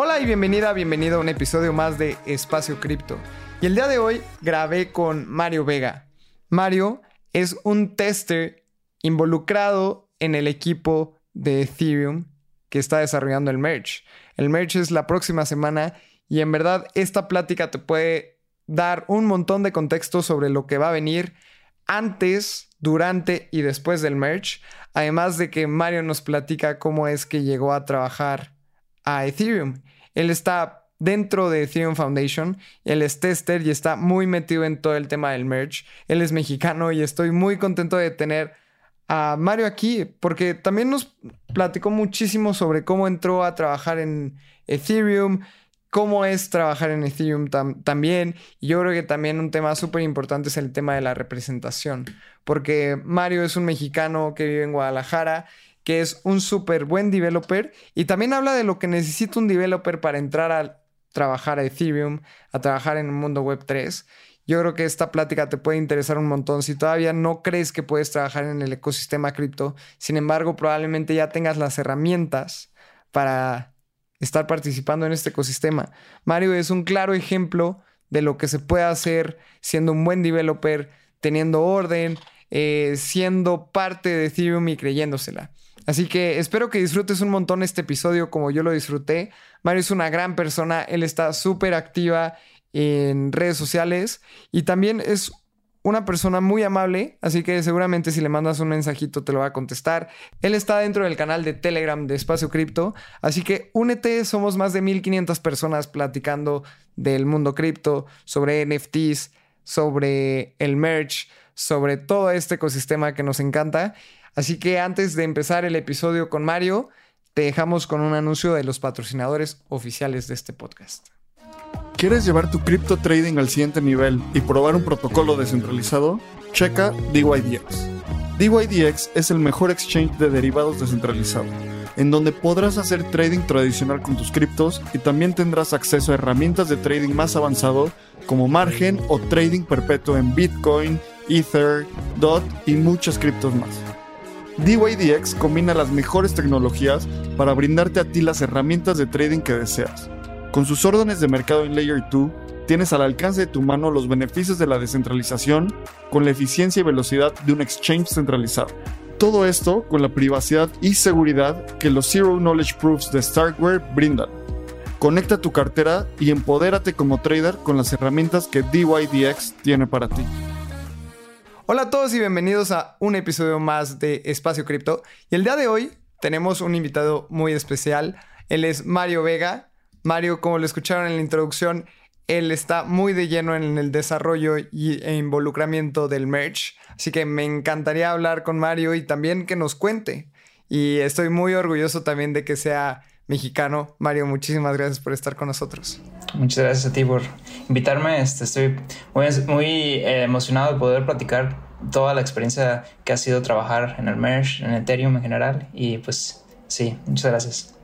Hola y bienvenida, bienvenido a un episodio más de Espacio Cripto. Y el día de hoy grabé con Mario Vega. Mario es un tester involucrado en el equipo de Ethereum que está desarrollando el merge. El merge es la próxima semana y en verdad esta plática te puede dar un montón de contexto sobre lo que va a venir antes, durante y después del merge. Además de que Mario nos platica cómo es que llegó a trabajar a Ethereum. Él está dentro de Ethereum Foundation, él es tester y está muy metido en todo el tema del merge. Él es mexicano y estoy muy contento de tener a Mario aquí porque también nos platicó muchísimo sobre cómo entró a trabajar en Ethereum, cómo es trabajar en Ethereum también. Y yo creo que también un tema súper importante es el tema de la representación, porque Mario es un mexicano que vive en Guadalajara que es un súper buen developer y también habla de lo que necesita un developer para entrar a trabajar a Ethereum, a trabajar en el mundo web 3. Yo creo que esta plática te puede interesar un montón. Si todavía no crees que puedes trabajar en el ecosistema cripto, sin embargo, probablemente ya tengas las herramientas para estar participando en este ecosistema. Mario es un claro ejemplo de lo que se puede hacer siendo un buen developer, teniendo orden, eh, siendo parte de Ethereum y creyéndosela. Así que espero que disfrutes un montón este episodio como yo lo disfruté. Mario es una gran persona, él está súper activa en redes sociales y también es una persona muy amable, así que seguramente si le mandas un mensajito te lo va a contestar. Él está dentro del canal de Telegram de Espacio Cripto, así que únete, somos más de 1500 personas platicando del mundo cripto, sobre NFTs, sobre el merch, sobre todo este ecosistema que nos encanta. Así que antes de empezar el episodio con Mario, te dejamos con un anuncio de los patrocinadores oficiales de este podcast. ¿Quieres llevar tu cripto trading al siguiente nivel y probar un protocolo descentralizado? Checa DYDX. DYDX es el mejor exchange de derivados descentralizado, en donde podrás hacer trading tradicional con tus criptos y también tendrás acceso a herramientas de trading más avanzado como margen o trading perpetuo en Bitcoin, Ether, DOT y muchas criptos más. DYDX combina las mejores tecnologías para brindarte a ti las herramientas de trading que deseas. Con sus órdenes de mercado en Layer 2, tienes al alcance de tu mano los beneficios de la descentralización con la eficiencia y velocidad de un exchange centralizado. Todo esto con la privacidad y seguridad que los Zero Knowledge Proofs de Starkware brindan. Conecta tu cartera y empodérate como trader con las herramientas que DYDX tiene para ti. Hola a todos y bienvenidos a un episodio más de Espacio Cripto. Y el día de hoy tenemos un invitado muy especial. Él es Mario Vega. Mario, como lo escucharon en la introducción, él está muy de lleno en el desarrollo y, e involucramiento del merch. Así que me encantaría hablar con Mario y también que nos cuente. Y estoy muy orgulloso también de que sea mexicano. Mario, muchísimas gracias por estar con nosotros. Muchas gracias a ti por invitarme. Este, estoy muy, muy eh, emocionado de poder platicar toda la experiencia que ha sido trabajar en el Merge, en Ethereum en general. Y pues sí, muchas gracias.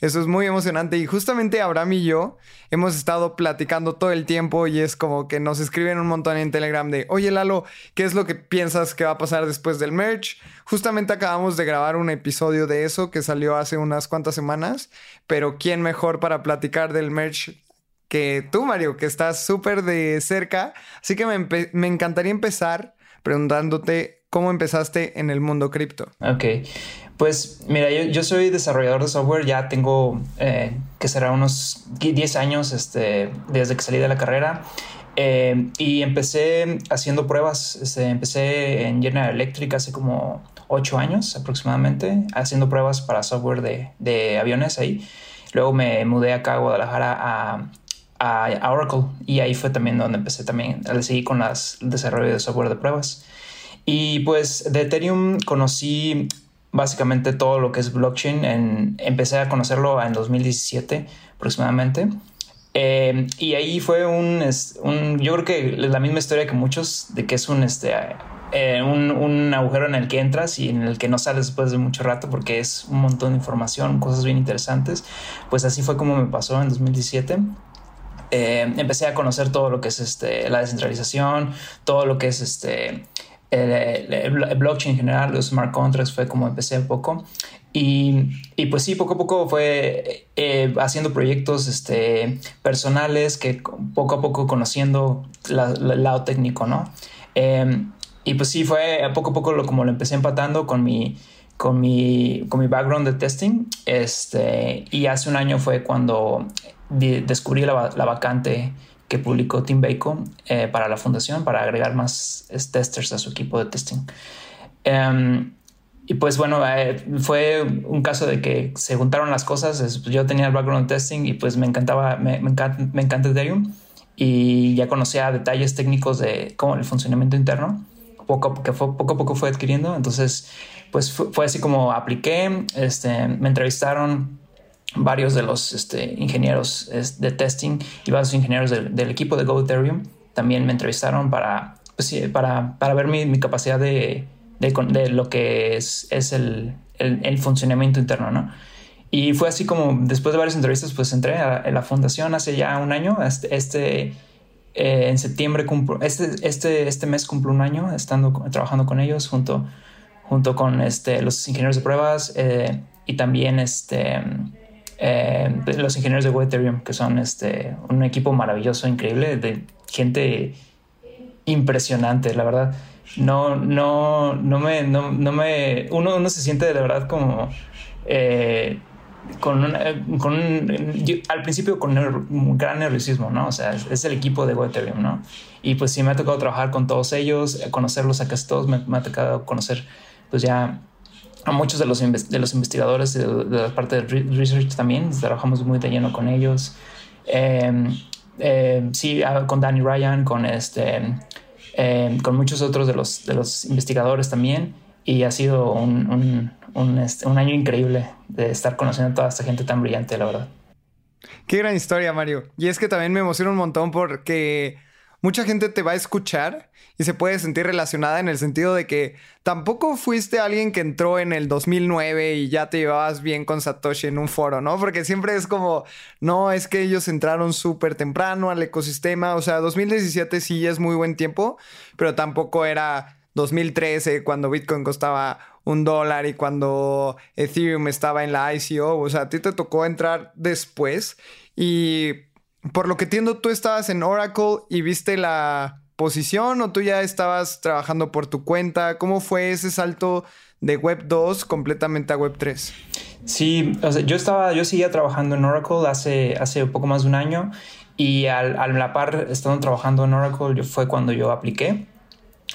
Eso es muy emocionante y justamente Abraham y yo hemos estado platicando todo el tiempo y es como que nos escriben un montón en Telegram de, oye Lalo, ¿qué es lo que piensas que va a pasar después del merge? Justamente acabamos de grabar un episodio de eso que salió hace unas cuantas semanas, pero ¿quién mejor para platicar del merge que tú, Mario, que estás súper de cerca? Así que me, me encantaría empezar preguntándote cómo empezaste en el mundo cripto. Ok, pues mira, yo, soy desarrollador de software, ya tengo eh, que será unos 10 años este, desde que salí de la carrera. Eh, y empecé haciendo pruebas, este, empecé en General Electric hace como 8 años aproximadamente, haciendo pruebas para software de, de aviones ahí. Luego me mudé acá a Guadalajara a, a, Oracle y ahí fue también donde empecé también a seguir con las, desarrollo de software de pruebas. Y pues de Ethereum conocí básicamente todo lo que es blockchain. En, empecé a conocerlo en 2017 aproximadamente. Eh, y ahí fue un, un, yo creo que la misma historia que muchos, de que es un, este, eh, un, un, agujero en el que entras y en el que no sales después de mucho rato porque es un montón de información, cosas bien interesantes. Pues así fue como me pasó en 2017. Eh, empecé a conocer todo lo que es este, la descentralización, todo lo que es este, el, blockchain en general, los smart contracts, fue como empecé un poco. Y, y, pues sí, poco a poco fue eh, haciendo proyectos este, personales que poco a poco conociendo el lado técnico, ¿no? Em, y pues sí, fue poco a poco lo, como lo empecé empatando con mi, con mi, con mi background de testing. Este, y hace un año fue cuando descubrí la, la vacante que publicó Tim Bacon eh, para la fundación para agregar más testers a su equipo de testing. Em, y pues bueno, eh, fue un caso de que se juntaron las cosas. yo tenía el background testing y pues me encantaba, me, me, encanta, me encanta Ethereum y ya conocía detalles técnicos de cómo el funcionamiento interno. Poco, que fue, poco a poco fue adquiriendo. Entonces, pues fue, así como apliqué, este, me entrevistaron varios de los este, ingenieros de testing y varios ingenieros del, equipo de Go Ethereum. También me entrevistaron para, pues, para, para ver mi, mi capacidad de, de, lo que es, es el, el, funcionamiento interno, ¿no? Y fue así como después de varias entrevistas, pues entré a, la fundación hace ya un año. Este, este eh, en septiembre, cumplo, este, este, este mes cumplo un año estando trabajando con ellos junto, junto con este, los ingenieros de pruebas eh, y también este, eh, los ingenieros de Ethereum, que son este, un equipo maravilloso, increíble, de gente impresionante, la verdad. No, no, no me, no, no me, uno, uno se siente de verdad como eh, con, con al principio con un gran nerviosismo, ¿no? O sea, es, el equipo de Ethereum, ¿no? Y pues sí me ha tocado trabajar con todos ellos, conocerlos a casi todos, me, me ha tocado conocer pues ya a muchos de los, de los investigadores de, la parte de research también, trabajamos muy de lleno con ellos. Em, em, sí, ah, con Danny Ryan, con, este, em, con muchos otros de los, de los investigadores también. Y ha sido un, un, un, este, un año increíble de estar conociendo a toda esta gente tan brillante, la verdad. Qué gran historia, Mario. Y es que también me emociona un montón porque mucha gente te va a escuchar y se puede sentir relacionada en el sentido de que tampoco fuiste alguien que entró en el 2009 y ya te llevabas bien con Satoshi en un foro, ¿no? Porque siempre es como, no, es que ellos entraron súper temprano al ecosistema, o sea, 2017 sí es muy buen tiempo, pero tampoco era 2013 cuando Bitcoin costaba un dólar y cuando Ethereum estaba en la ICO, o sea, a ti te tocó entrar después y por lo que entiendo, tú estabas en Oracle y viste la posición o tú ya estabas trabajando por tu cuenta. ¿Cómo fue ese salto de Web 2 completamente a Web 3? Sí, yo estaba, yo seguía trabajando en Oracle hace, hace poco más de un año y al, a la par estando trabajando en Oracle fue cuando yo apliqué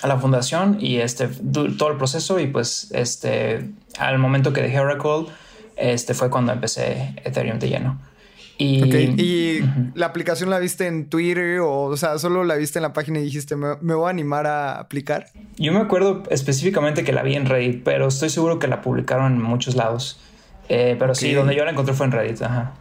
a la fundación y este todo el proceso y pues este al momento que dejé Oracle este fue cuando empecé Ethereum de lleno. Y, la aplicación la viste en Twitter o, o sea, solo la viste en la página y dijiste, me, voy a animar a aplicar. Yo me acuerdo específicamente que la vi en Reddit, pero estoy seguro que la publicaron en muchos lados. Eh, pero sí, donde yo la encontré fue en Reddit. Ajá.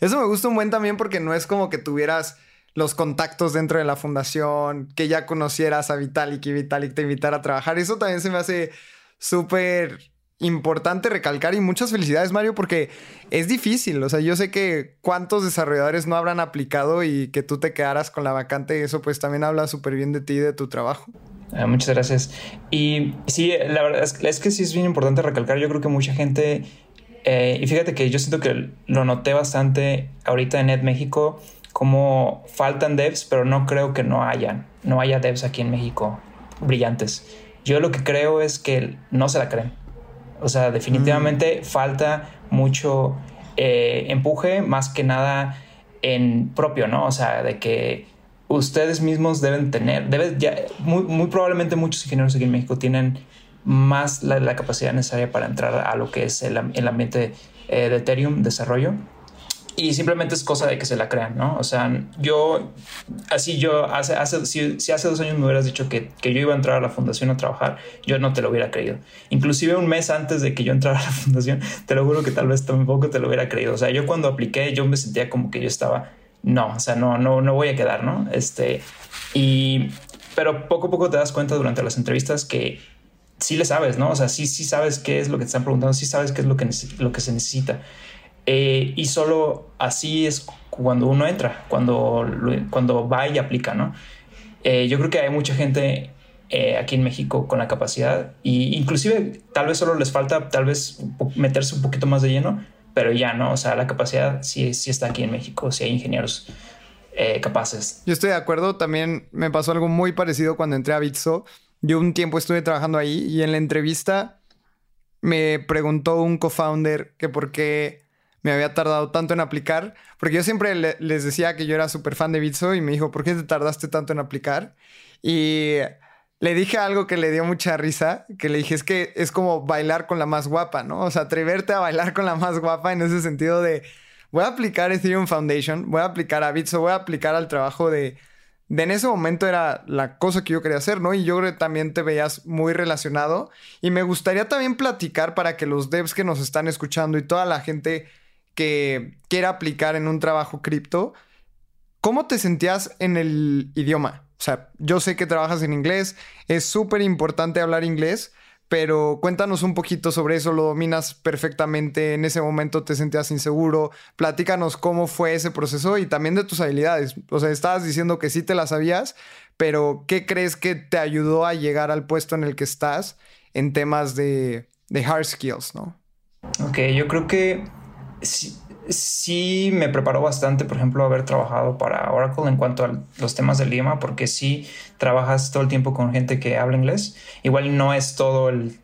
Eso me gusta un buen también porque no es como que tuvieras los contactos dentro de la fundación, que ya conocieras a Vitalik y Vitalik te invitara a trabajar. Eso también se me hace súper importante recalcar y muchas felicidades Mario porque es difícil, o sea, yo sé que cuántos desarrolladores no habrán aplicado y que tú te quedaras con la vacante, eso pues también habla súper bien de ti y de tu trabajo. Ah, muchas gracias. Y sí, la verdad es, que sí es bien importante recalcar, yo creo que mucha gente, eh, y fíjate que yo siento que lo noté bastante ahorita en Net México, como faltan devs, pero no creo que no hayan, no haya devs aquí en México brillantes. Yo lo que creo es que no se la creen o sea, definitivamente mm. falta mucho eh, empuje, más que nada en propio, ¿no? O sea, de que ustedes mismos deben tener, deben ya, muy, probablemente muchos ingenieros aquí en México tienen más la, capacidad necesaria para entrar a lo que es el, ambiente eh, de Ethereum, desarrollo. Y simplemente es cosa de que se la crean, ¿no? O sea, yo, así yo, hace, hace, si, hace dos años me hubieras dicho que, que, yo iba a entrar a la fundación a trabajar, yo no te lo hubiera creído. Inclusive un mes antes de que yo entrara a la fundación, te lo juro que tal vez tampoco te lo hubiera creído. O sea, yo cuando apliqué, yo me sentía como que yo estaba, no, o sea, no, no, no voy a quedar, ¿no? Este, y, pero poco a poco te das cuenta durante las entrevistas que sí le sabes, ¿no? O sea, sí, sí sabes qué es lo que te están preguntando, sí sabes qué es lo que, lo que se necesita. Eh, y solo así es cuando uno entra, cuando, cuando va y aplica, ¿no? Eh, yo creo que hay mucha gente eh, aquí en México con la capacidad y inclusive tal vez solo les falta tal vez meterse un poquito más de lleno, pero ya no, o sea, la capacidad sí, sí está aquí en México, sí hay ingenieros capaces. Yo estoy de acuerdo, también me pasó algo muy parecido cuando entré a Bitso. Yo un tiempo estuve trabajando ahí y en la entrevista me preguntó un co-founder que por qué me había tardado tanto en aplicar, porque yo siempre les decía que yo era súper fan de Bitso y me dijo, ¿por qué te tardaste tanto en aplicar? Y le dije algo que le dio mucha risa, que le dije es que es como bailar con la más guapa, ¿no? O sea, atreverte a bailar con la más guapa en ese sentido de, voy a aplicar Ethereum Foundation, voy a aplicar a Bitso, voy a aplicar al trabajo de... De en ese momento era la cosa que yo quería hacer, ¿no? Y yo también te veías muy relacionado. Y me gustaría también platicar para que los devs que nos están escuchando y toda la gente que quiera aplicar en un trabajo cripto, ¿cómo te sentías en el idioma? O sea, yo sé que trabajas en inglés, es súper importante hablar inglés, pero cuéntanos un poquito sobre eso, lo dominas perfectamente, en ese momento te sentías inseguro, platícanos cómo fue ese proceso y también de tus habilidades. O sea, estabas diciendo que sí te las sabías, pero ¿qué crees que te ayudó a llegar al puesto en el que estás en temas de, hard skills, no? Ok, yo creo que sí, me preparó bastante, por ejemplo, haber trabajado para Oracle en cuanto a los temas del idioma, porque sí trabajas todo el tiempo con gente que habla inglés. Igual no es todo el,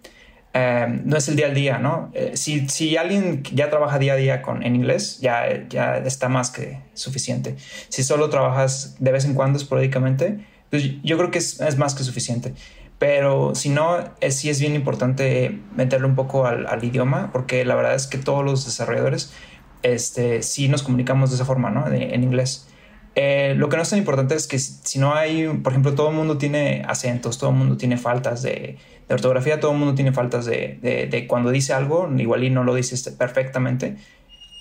em, no es el día al día, ¿no? Eh, si, si, alguien ya trabaja día a día con, en inglés, ya, ya está más que suficiente. Si solo trabajas de vez en cuando, esporádicamente, pues yo creo que es, es más que suficiente. Pero si no, es, sí es bien importante meterle un poco al, al, idioma, porque la verdad es que todos los desarrolladores este, sí nos comunicamos de esa forma, ¿no? en inglés. Eh, lo que no es tan importante es que si, no hay, por ejemplo, todo el mundo tiene acentos, todo el mundo tiene faltas de, de ortografía, todo el mundo tiene faltas de, de, de, cuando dice algo, igual y no lo dice perfectamente,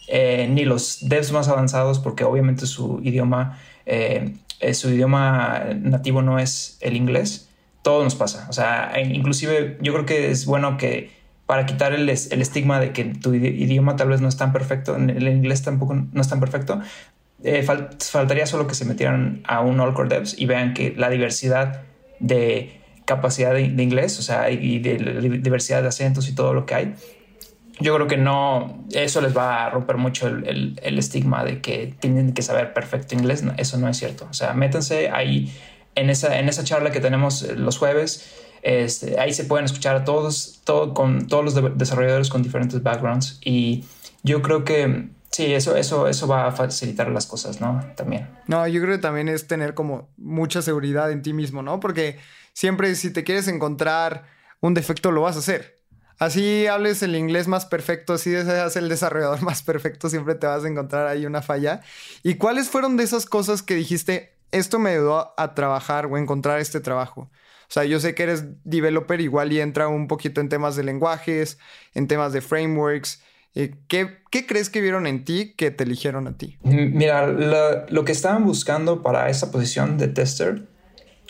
eh, ni los devs más avanzados, porque obviamente su idioma, eh, su idioma nativo no es el inglés todo nos pasa. O sea, inclusive yo creo que es bueno que para quitar el, estigma de que tu idioma tal vez no es tan perfecto, el inglés tampoco no es tan perfecto, eh, faltaría solo que se metieran a un All Core Devs y vean que la diversidad de capacidad de, inglés, o sea, y de, diversidad de acentos y todo lo que hay, yo creo que no, eso les va a romper mucho el estigma de que tienen que saber perfecto inglés. eso no es cierto. O sea, métanse ahí en esa, en esa charla que tenemos eh, los jueves. Este, ahí se pueden escuchar a todos, todo, con todos los desarrolladores con diferentes backgrounds. Y yo creo que sí, eso, eso, eso va a facilitar las cosas, ¿no? También. No, yo creo que también es tener como mucha seguridad en ti mismo, ¿no? Porque siempre si te quieres encontrar un defecto, lo vas a hacer. Así hables el inglés más perfecto, así seas el desarrollador más perfecto, siempre te vas a encontrar ahí una falla. ¿Y cuáles fueron de esas cosas que dijiste, esto me ayudó a trabajar o encontrar este trabajo. O sea, yo sé que eres developer igual y entra un poquito en temas de lenguajes, en temas de frameworks. Eh, ¿Qué, ¿Qué, crees que vieron en ti que te eligieron a ti? Mira, lo, que estaban buscando para esa posición de tester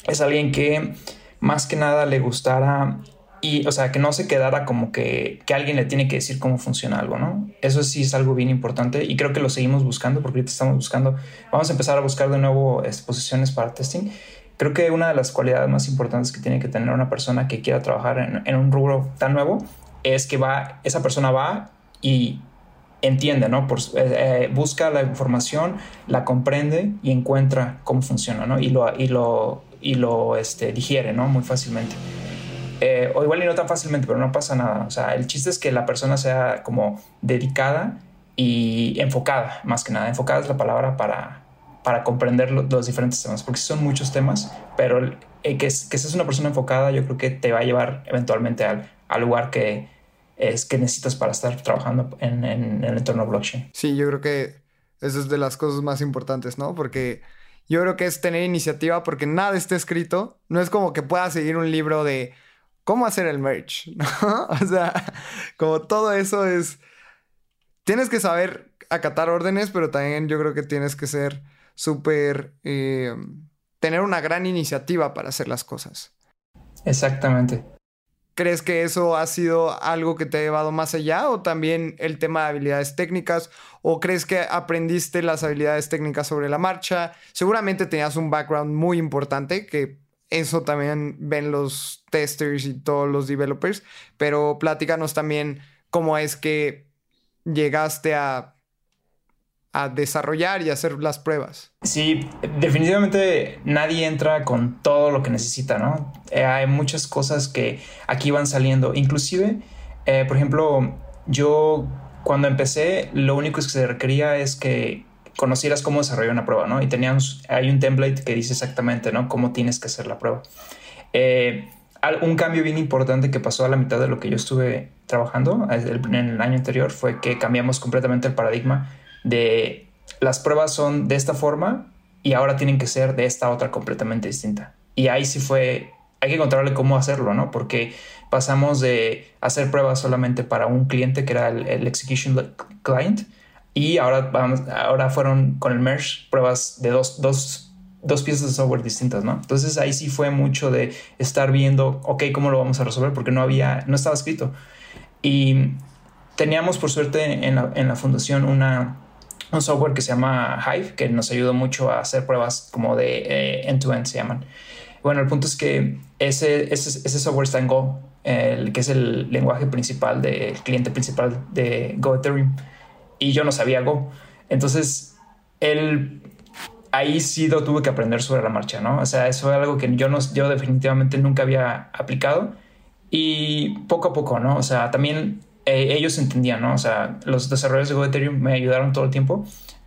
es alguien que más que nada le gustara y, o sea, que no se quedara como que, que, alguien le tiene que decir cómo funciona algo, ¿no? Eso sí es algo bien importante y creo que lo seguimos buscando porque ahorita estamos buscando, vamos a empezar a buscar de nuevo exposiciones para testing. Creo que una de las cualidades más importantes que tiene que tener una persona que quiera trabajar en, en un rubro tan nuevo es que va, esa persona va y entiende, ¿no? Por, eh, eh, busca la información, la comprende y encuentra cómo funciona, ¿no? Y lo, y lo, y lo este, digiere, ¿no? Muy fácilmente. Eh, o igual y no tan fácilmente, pero no pasa nada. O sea, el chiste es que la persona sea como dedicada y enfocada, más que nada. Enfocada es la palabra para, para comprender los diferentes temas, porque son muchos temas, pero eh, que, que seas una persona enfocada yo creo que te va a llevar eventualmente al, al lugar que, es que necesitas para estar trabajando en, en, el entorno blockchain. Sí, yo creo que Eso es de las cosas más importantes, ¿no? Porque yo creo que es tener iniciativa porque nada está escrito. No es como que puedas seguir un libro de cómo hacer el merch, ¿no? O sea, como todo eso es... Tienes que saber acatar órdenes, pero también yo creo que tienes que ser súper... Eh, tener una gran iniciativa para hacer las cosas. Exactamente. ¿Crees que eso ha sido algo que te ha llevado más allá o también el tema de habilidades técnicas? ¿O crees que aprendiste las habilidades técnicas sobre la marcha? Seguramente tenías un background muy importante que eso también ven los testers y todos los developers, pero platícanos también cómo es que llegaste a a desarrollar y hacer las pruebas. Sí, definitivamente nadie entra con todo lo que necesita, ¿no? Eh, hay muchas cosas que aquí van saliendo. Inclusive, eh, por ejemplo, yo cuando empecé, lo único que se requería es que conocieras cómo desarrollar una prueba, ¿no? Y teníamos, hay un template que dice exactamente, ¿no? Cómo tienes que hacer la prueba. Eh, un cambio bien importante que pasó a la mitad de lo que yo estuve trabajando en el año anterior fue que cambiamos completamente el paradigma de las pruebas son de esta forma y ahora tienen que ser de esta otra completamente distinta. Y ahí sí fue, hay que encontrarle cómo hacerlo, ¿no? Porque pasamos de hacer pruebas solamente para un cliente que era el, execution client y ahora, vamos, ahora fueron con el merge pruebas de dos, dos, dos piezas de software distintas, ¿no? Entonces ahí sí fue mucho de estar viendo, ok, ¿cómo lo vamos a resolver? Porque no había, no estaba escrito. Y teníamos por suerte en la, en la fundación una, un software que se llama Hive, que nos ayudó mucho a hacer pruebas como de eh, end-to-end se llaman. Bueno, el punto es que ese, ese, software está en Go, el, que es el lenguaje principal del cliente principal de Go Ethereum. Y yo no sabía Go. Entonces, él ahí sí lo tuve que aprender sobre la marcha, ¿no? O sea, eso es algo que yo, no, yo definitivamente nunca había aplicado. Y poco a poco, ¿no? O sea, también eh, ellos entendían, ¿no? O sea, los desarrolladores de Go Ethereum me ayudaron todo el tiempo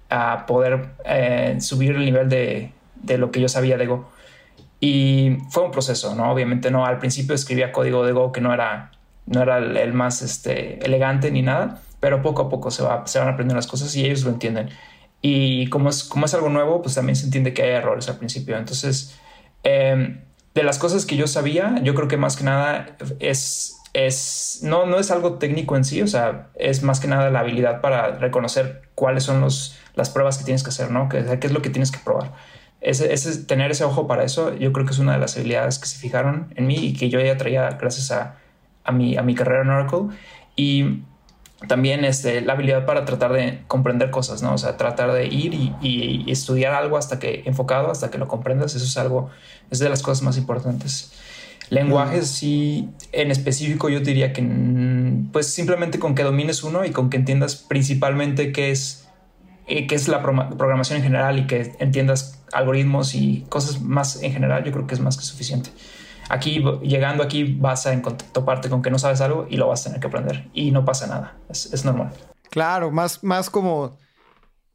a poder eh, subir el nivel de, de, lo que yo sabía de Go. Y fue un proceso, ¿no? Obviamente no, al principio escribía código de Go que no era, no era el, más este, elegante ni nada, pero poco a poco se, va, se van aprendiendo las cosas y ellos lo entienden. Y como es, como es algo nuevo, pues también se entiende que hay errores al principio. Entonces, em, de las cosas que yo sabía, yo creo que más que nada es es, no, no es algo técnico en sí, o sea, es más que nada la habilidad para reconocer cuáles son los, las pruebas que tienes que hacer, ¿no? ¿Qué, qué es lo que tienes que probar? Ese, ese, tener ese ojo para eso, yo creo que es una de las habilidades que se fijaron en mí y que yo ya traía gracias a, a, mi, a mi carrera en Oracle. Y también este, la habilidad para tratar de comprender cosas, ¿no? O sea, tratar de ir y, y, estudiar algo hasta que, enfocado, hasta que lo comprendas, eso es algo, es de las cosas más importantes. Lenguajes, sí, en específico yo diría que mm, pues simplemente con que domines uno y con que entiendas principalmente qué es, eh, qué es la programación en general y que entiendas algoritmos y cosas más en general, yo creo que es más que suficiente. Aquí, llegando aquí, vas a toparte con que no sabes algo y lo vas a tener que aprender y no pasa nada, es, es normal. Claro, más, más como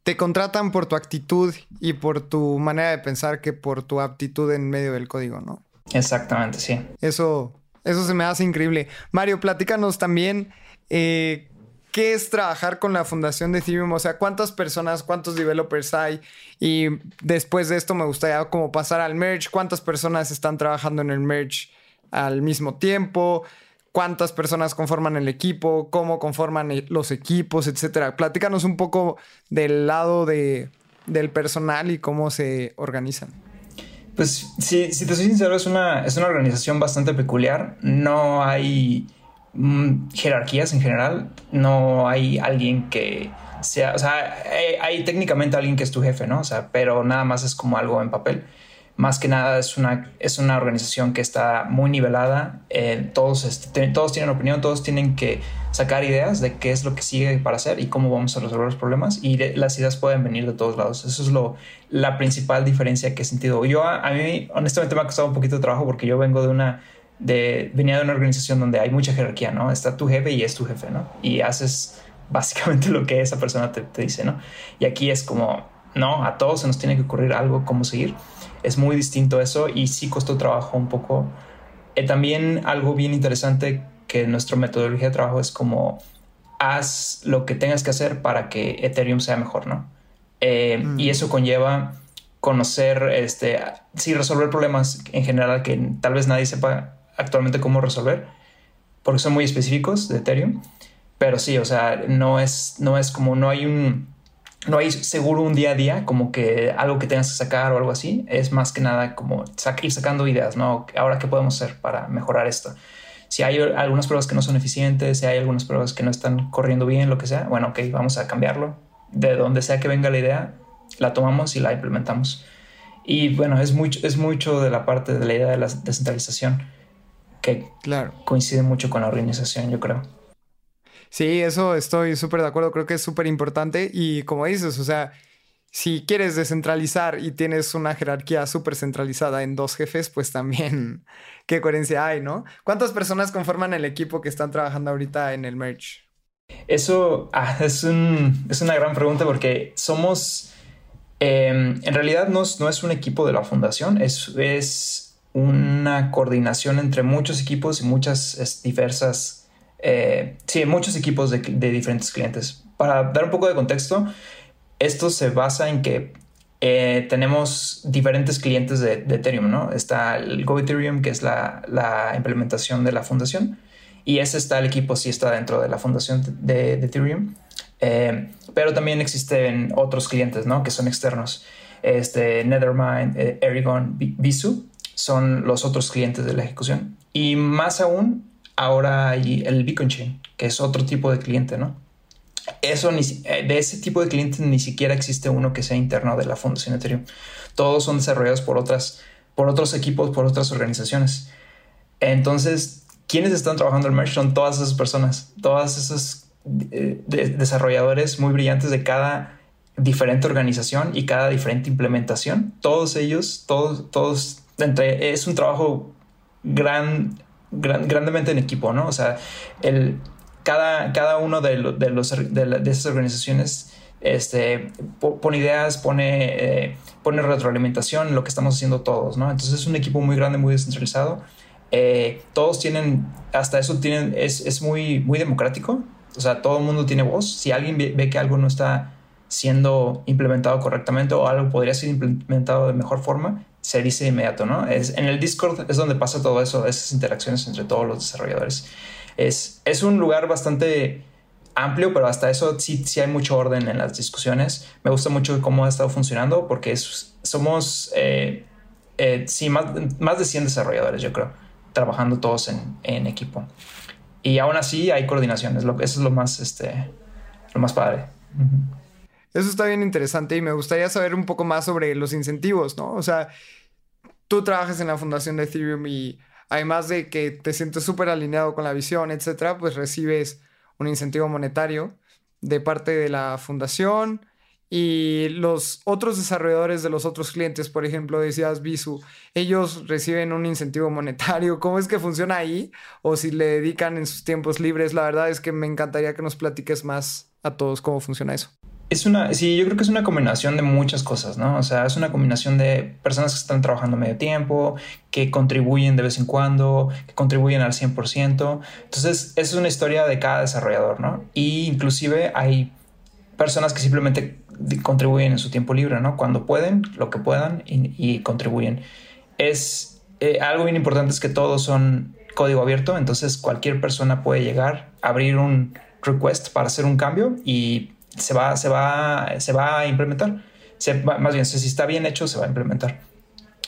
te contratan por tu actitud y por tu manera de pensar que por tu aptitud en medio del código, ¿no? Exactamente, sí. Eso, eso se me hace increíble. Mario, platícanos también eh, qué es trabajar con la fundación de Ethereum, o sea, cuántas personas, cuántos developers hay y después de esto me gustaría como pasar al merge, cuántas personas están trabajando en el merge al mismo tiempo, cuántas personas conforman el equipo, cómo conforman los equipos, etcétera. Platícanos un poco del lado de, del personal y cómo se organizan. Pues si, te soy sincero, es una, es una organización bastante peculiar. No hay mm, jerarquías en general. No hay alguien que sea, o sea, hay, hay, técnicamente alguien que es tu jefe, ¿no? O sea, pero nada más es como algo en papel más que nada es una, es una organización que está muy nivelada, eh, todos, todos tienen opinión, todos tienen que sacar ideas de qué es lo que sigue para hacer y cómo vamos a resolver los problemas y las ideas pueden venir de todos lados. Eso es lo, la principal diferencia que he sentido. Yo a, mí honestamente me ha costado un poquito de trabajo porque yo vengo de una, de, venía de una organización donde hay mucha jerarquía, ¿no? Está tu jefe y es tu jefe, ¿no? Y haces básicamente lo que esa persona te, te dice, ¿no? Y aquí es como, no, a todos se nos tiene que ocurrir algo, cómo seguir es muy distinto eso y sí costó trabajo un poco. Eh, también algo bien interesante que nuestra metodología de trabajo es como haz lo que tengas que hacer para que Ethereum sea mejor, ¿no? Eh, y mm. eso conlleva conocer, este, sí, resolver problemas en general que tal vez nadie sepa actualmente cómo resolver, porque son muy específicos de Ethereum. Pero sí, o sea, no es, no es como, no hay un, no hay seguro un día a día como que algo que tengas que sacar o algo así. Es más que nada como ir sacando ideas, ¿no? Ahora, ¿qué podemos hacer para mejorar esto? Si hay algunas pruebas que no son eficientes, si hay algunas pruebas que no están corriendo bien, lo que sea, bueno, ok, vamos a cambiarlo. De donde sea que venga la idea, la tomamos y la implementamos. Y bueno, es mucho, es mucho de la parte de la idea de la descentralización que claro. coincide mucho con la organización, yo creo. Sí, eso estoy súper de acuerdo, creo que es súper importante y como dices, o sea, si quieres descentralizar y tienes una jerarquía súper centralizada en dos jefes, pues también qué coherencia hay, ¿no? ¿Cuántas personas conforman el equipo que están trabajando ahorita en el merch? Eso ah, es, es una gran pregunta porque somos Em, en realidad no, es un equipo de la fundación, es, es una coordinación entre muchos equipos y muchas diversas, eh, sí, muchos equipos de, diferentes clientes. Para dar un poco de contexto, esto se basa en que eh, tenemos diferentes clientes de, Ethereum, ¿no? Está el Go Ethereum, que es la, la, implementación de la fundación, y ese está el equipo, sí está dentro de la fundación de Ethereum. Eh, pero también existen otros clientes, ¿no? Que son externos. Este, Nethermind, Erigon, Bisu son los otros clientes de la ejecución. Y más aún, ahora hay el Beacon Chain, que es otro tipo de cliente, ¿no? Eso eh, de ese tipo de clientes ni siquiera existe uno que sea interno de la Fundación Ethereum. Todos son desarrollados por otras, por otros equipos, por otras organizaciones. Entonces, quienes están trabajando el merge son todas esas personas, todas esas de, desarrolladores muy brillantes de cada diferente organización y cada diferente implementación. Todos ellos, todos, todos, entre, es un trabajo gran, grandemente en equipo, ¿no? O sea, el, cada, cada uno de, de, los, de, esas organizaciones este, pone ideas, pone, eh, pone retroalimentación, lo que estamos haciendo todos, ¿no? Entonces es un equipo muy grande, muy descentralizado. Eh, todos tienen, hasta eso tienen, es, es muy, muy democrático. O sea, todo el mundo tiene voz. Si alguien ve, que algo no está siendo implementado correctamente o algo podría ser implementado de mejor forma, se dice inmediato, ¿no? Es, en el Discord es donde pasa todo eso, esas interacciones entre todos los desarrolladores. Es, es un lugar bastante amplio, pero hasta eso sí, sí hay mucho orden en las discusiones. Me gusta mucho cómo ha estado funcionando porque somos, eh, eh, sí, más, más de 100 desarrolladores, yo creo, trabajando todos en, en equipo. Y aún así hay coordinación, eso es lo más, este, lo más padre. Eso está bien interesante y me gustaría saber un poco más sobre los incentivos, ¿no? O sea, tú trabajas en la fundación de Ethereum y además de que te sientes súper alineado con la visión, etcétera, pues recibes un incentivo monetario de parte de la fundación y los otros desarrolladores de los otros clientes, por ejemplo, decías Bisu, ellos reciben un incentivo monetario. ¿Cómo es que funciona ahí? O si le dedican en sus tiempos libres. La verdad es que me encantaría que nos platiques más a todos cómo funciona eso. Es una, sí, yo creo que es una combinación de muchas cosas, ¿no? O sea, es una combinación de personas que están trabajando medio tiempo, que contribuyen de vez en cuando, que contribuyen al 100%. Entonces, es una historia de cada desarrollador, ¿no? Y inclusive hay personas que simplemente contribuyen en su tiempo libre, ¿no? Cuando pueden, lo que puedan y, contribuyen. Es eh, algo bien importante es que todos son código abierto, entonces cualquier persona puede llegar, abrir un request para hacer un cambio y se va, se va, se va a implementar. más bien, si está bien hecho, se va a implementar.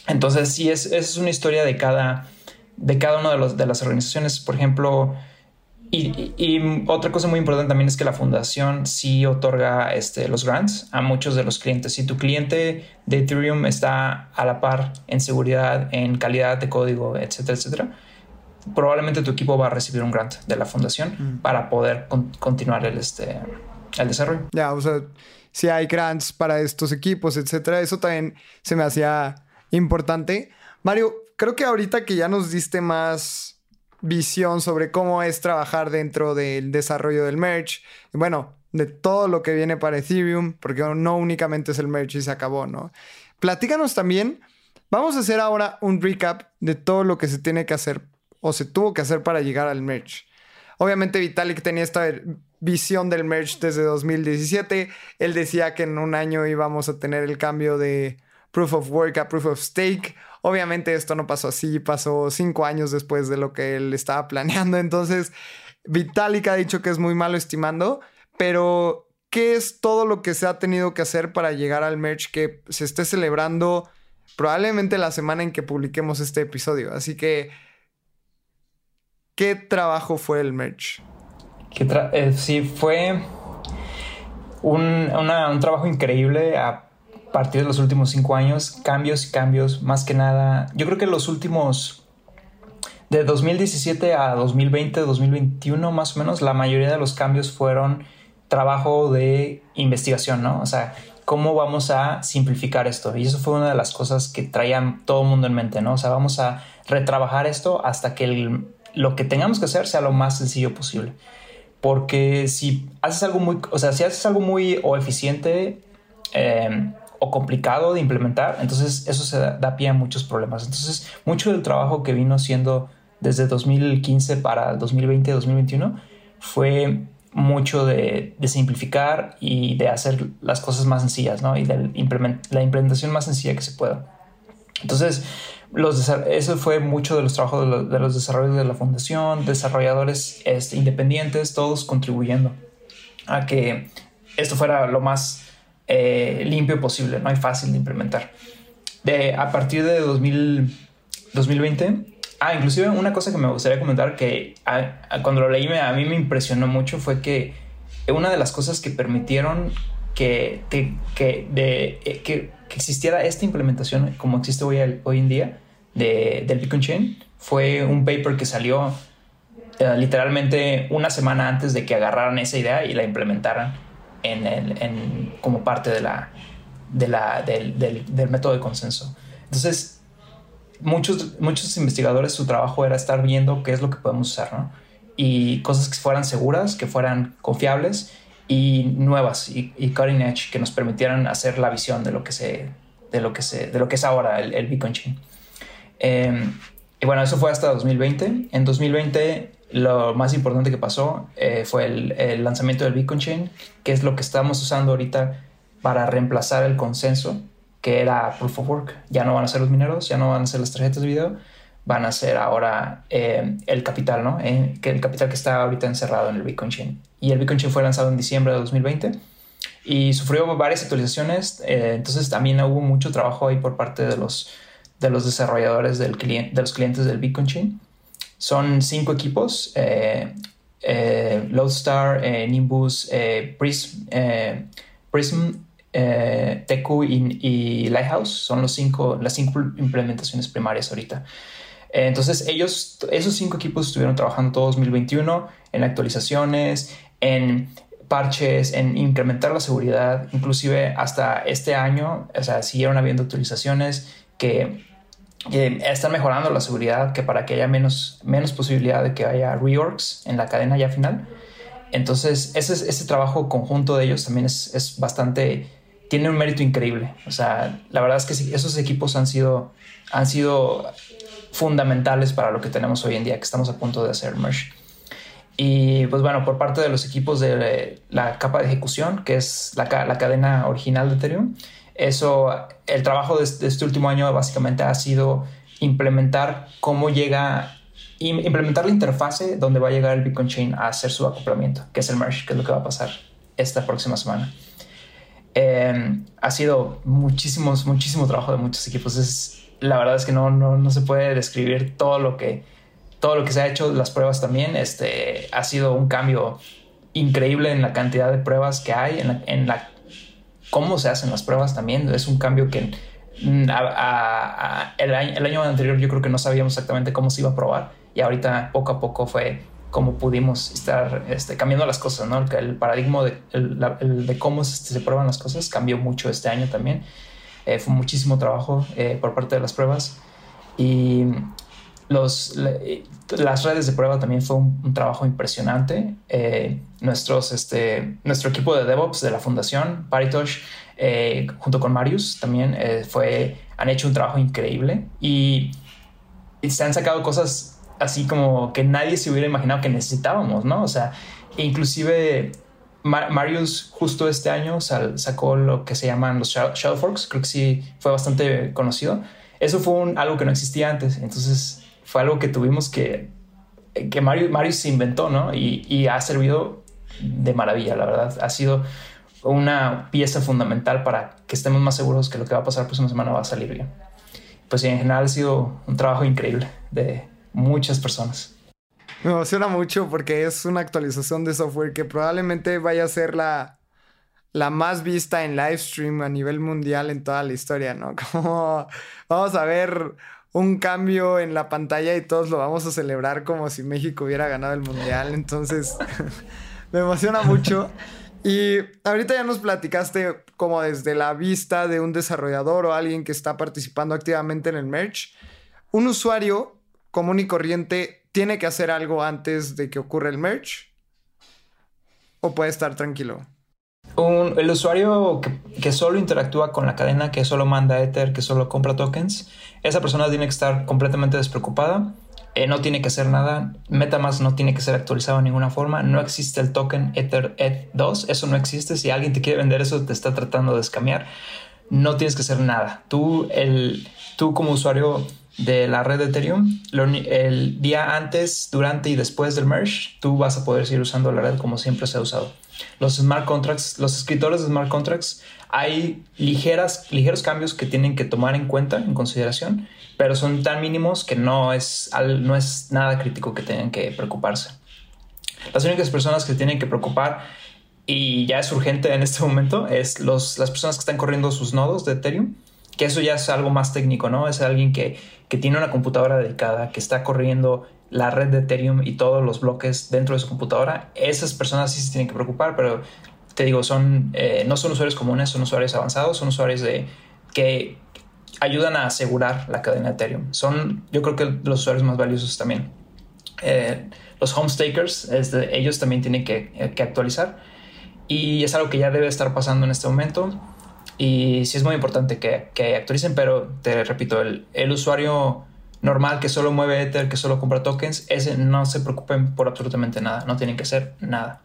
Entonces, sí, es, es una historia de cada, de cada una de, los, de las organizaciones. Por ejemplo, y, otra cosa muy importante también es que la fundación sí otorga este, los grants a muchos de los clientes. Si tu cliente de Ethereum está a la par en seguridad, en calidad de código, etcétera, etcétera, probablemente tu equipo va a recibir un grant de la fundación mm. para poder continuar el, este, el desarrollo. Ya, o sea, si hay grants para estos equipos, etcétera, eso también se me hacía importante. Mario, creo que ahorita que ya nos diste más visión sobre cómo es trabajar dentro del desarrollo del merch. Bueno, de todo lo que viene para Ethereum, porque no únicamente es el merch y se acabó, ¿no? Platícanos también. Vamos a hacer ahora un recap de todo lo que se tiene que hacer o se tuvo que hacer para llegar al merch. Obviamente Vitalik tenía esta visión del merge desde 2017. Él decía que en un año íbamos a tener el cambio de proof of work a proof of stake. Obviamente esto no pasó así, pasó cinco años después de lo que él estaba planeando. Entonces, Vitalik ha dicho que es muy malo estimando, pero ¿qué es todo lo que se ha tenido que hacer para llegar al merge que se esté celebrando probablemente la semana en que publiquemos este episodio? Así que, ¿qué trabajo fue el merge? Eh, sí, fue un, un trabajo increíble a partir de los últimos cinco años, cambios y cambios, más que nada. Yo creo que los últimos, de 2017 a 2020, 2021 más o menos, la mayoría de los cambios fueron trabajo de investigación, ¿no? O sea, ¿cómo vamos a simplificar esto? Y eso fue una de las cosas que traían todo el mundo en mente, ¿no? O sea, vamos a retrabajar esto hasta que lo que tengamos que hacer sea lo más sencillo posible. Porque si haces algo muy, o sea, si haces algo muy o eficiente, eh, o complicado de implementar, entonces eso se da, pie a muchos problemas. Entonces, mucho del trabajo que vino siendo desde 2015 para 2020-2021 fue mucho de, simplificar y de hacer las cosas más sencillas, ¿no? Y de la implementación más sencilla que se pueda. Entonces, los eso fue mucho de los trabajos de, los desarrolladores de la fundación, desarrolladores este, independientes, todos contribuyendo a que esto fuera lo más eh, limpio posible, no hay fácil de implementar. De, a partir de 2020, ah, inclusive una cosa que me gustaría comentar que cuando lo leí a mí me impresionó mucho fue que una de las cosas que permitieron que, que, eh, que, existiera esta implementación como existe hoy, hoy en día de, del Beacon Chain fue un paper que salió eh, literalmente una semana antes de que agarraran esa idea y la implementaran en en, como parte de la, de la, del, del, método de consenso. Entonces, muchos, muchos investigadores, su trabajo era estar viendo qué es lo que podemos usar, ¿no? Y cosas que fueran seguras, que fueran confiables y nuevas y, cutting edge que nos permitieran hacer la visión de lo que se de lo que se de lo que es ahora el, el Bitcoin Chain. Em, y bueno, eso fue hasta 2020. En 2020 lo más importante que pasó eh, fue el, lanzamiento del Bitcoin Chain, que es lo que estamos usando ahorita para reemplazar el consenso, que era Proof of Work. Ya no van a ser los mineros, ya no van a ser las tarjetas de video, van a ser ahora eh, el capital, ¿no? Eh, que el capital que está ahorita encerrado en el Bitcoin Chain. Y el Bitcoin Chain fue lanzado en diciembre de 2020 y sufrió varias actualizaciones, entonces también hubo mucho trabajo ahí por parte de los, de los desarrolladores del cliente, de los clientes del Bitcoin Chain. Son cinco equipos, eh, eh, Lodestar, eh, Nimbus, Prism, Prism TQ y, Lighthouse. Son los cinco, las cinco implementaciones primarias ahorita. Entonces ellos, esos cinco equipos estuvieron trabajando todo 2021 en actualizaciones, en parches, en incrementar la seguridad, inclusive hasta este año, o sea, siguieron habiendo actualizaciones que que están mejorando la seguridad, que para que haya menos, menos posibilidad de que haya reorgs en la cadena ya final. Entonces, ese, ese trabajo conjunto de ellos también es, es, bastante, tiene un mérito increíble. O sea, la verdad es que esos equipos han sido, han sido fundamentales para lo que tenemos hoy en día, que estamos a punto de hacer merge. Y pues bueno, por parte de los equipos de la capa de ejecución, que es la, la cadena original de Ethereum, eso, el trabajo de este, último año básicamente ha sido implementar cómo llega, implementar la interfase donde va a llegar el Bitcoin Chain a hacer su acoplamiento, que es el merge, que es lo que va a pasar esta próxima semana. Em, ha sido muchísimos, muchísimo trabajo de muchos equipos. Es, la verdad es que no, no, no, se puede describir todo lo que, todo lo que se ha hecho, las pruebas también. Este, ha sido un cambio increíble en la cantidad de pruebas que hay, en en la cómo se hacen las pruebas también. Es un cambio que mm, el, año, anterior yo creo que no sabíamos exactamente cómo se iba a probar y ahorita poco a poco fue como pudimos estar este, cambiando las cosas, ¿no? El, paradigma de, de cómo se, prueban las cosas cambió mucho este año también. Eh, fue muchísimo trabajo eh, por parte de las pruebas y los, las redes de prueba también fue un, trabajo impresionante. Eh, nuestros, este, nuestro equipo de DevOps de la fundación, Paritosh, junto con Marius, también fue, han hecho un trabajo increíble y, se han sacado cosas así como que nadie se hubiera imaginado que necesitábamos, ¿no? O sea, inclusive Marius justo este año sacó lo que se llaman los Shadow Forks, creo que sí fue bastante conocido. Eso fue algo que no existía antes, entonces fue algo que tuvimos que, que Marius, se inventó, ¿no? Y, y ha servido de maravilla, la verdad. Ha sido una pieza fundamental para que estemos más seguros que lo que va a pasar la próxima semana va a salir bien. Pues en general ha sido un trabajo increíble de muchas personas. Me emociona mucho porque es una actualización de software que probablemente vaya a ser la, la más vista en live stream a nivel mundial en toda la historia, ¿no? Como vamos a ver un cambio en la pantalla y todos lo vamos a celebrar como si México hubiera ganado el mundial. Entonces, me emociona mucho. Y ahorita ya nos platicaste como desde la vista de un desarrollador o alguien que está participando activamente en el merch. Un usuario común y corriente tiene que hacer algo antes de que ocurra el merch o puede estar tranquilo. el usuario que, que, solo interactúa con la cadena, que solo manda Ether, que solo compra tokens, esa persona tiene que estar completamente despreocupada eh, no tiene que hacer nada. MetaMask no tiene que ser actualizado de ninguna forma. No existe el token Ether ETH2. Eso no existe. Si alguien te quiere vender eso, te está tratando de escamear. No tienes que hacer nada. Tú, el, tú como usuario de la red de Ethereum, el día antes, durante y después del merge, tú vas a poder seguir usando la red como siempre se ha usado. Los smart contracts, los escritores de smart contracts, hay ligeras, ligeros cambios que tienen que tomar en cuenta, en consideración, pero son tan mínimos que no es, no es nada crítico que tengan que preocuparse. Las únicas personas que tienen que preocupar y ya es urgente en este momento es los, las personas que están corriendo sus nodos de Ethereum, que eso ya es algo más técnico, ¿no? Es alguien que, que tiene una computadora dedicada, que está corriendo la red de Ethereum y todos los bloques dentro de su computadora. Esas personas sí se tienen que preocupar, pero te digo, son, eh, no son usuarios comunes, son usuarios avanzados, son usuarios de, que, ayudan a asegurar la cadena de Ethereum. Son, yo creo que los usuarios más valiosos también. Eh, los homestakers, ellos también tienen que, actualizar. Y es algo que ya debe estar pasando en este momento. Y sí es muy importante que, que actualicen, pero te repito, el, el, usuario normal que solo mueve Ether, que solo compra tokens, ese no se preocupen por absolutamente nada, no tienen que hacer nada.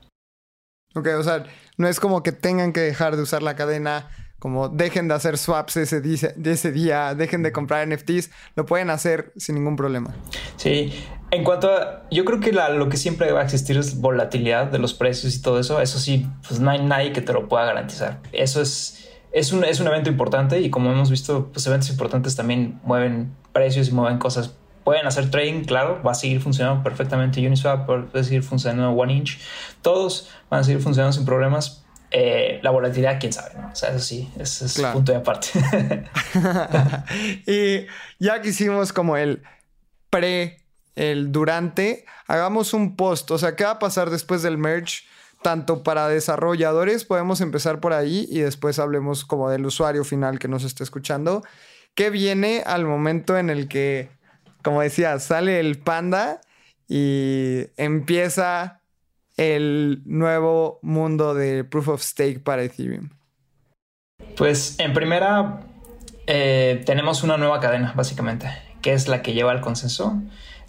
Ok, o sea, no es como que tengan que dejar de usar la cadena como dejen de hacer swaps ese día, ese día, dejen de comprar NFTs, lo pueden hacer sin ningún problema. Sí, en cuanto a, yo creo que lo que siempre va a existir es volatilidad de los precios y todo eso, eso sí, pues no hay nadie que te lo pueda garantizar. Eso es, es un, es un evento importante y como hemos visto, pues eventos importantes también mueven precios y mueven cosas. Pueden hacer trading, claro, va a seguir funcionando perfectamente Uniswap, puede seguir funcionando One Inch, todos van a seguir funcionando sin problemas, eh, la volatilidad, quién sabe, ¿no? O sea, eso sí, ese es punto de aparte. y ya que hicimos como el pre, el durante, hagamos un post. O sea, ¿qué va a pasar después del merge? Tanto para desarrolladores, podemos empezar por ahí y después hablemos como del usuario final que nos está escuchando. ¿Qué viene al momento en el que, como decía, sale el panda y empieza el nuevo mundo de Proof of Stake para Ethereum? Pues en primera eh, tenemos una nueva cadena, básicamente, que es la que lleva al consenso.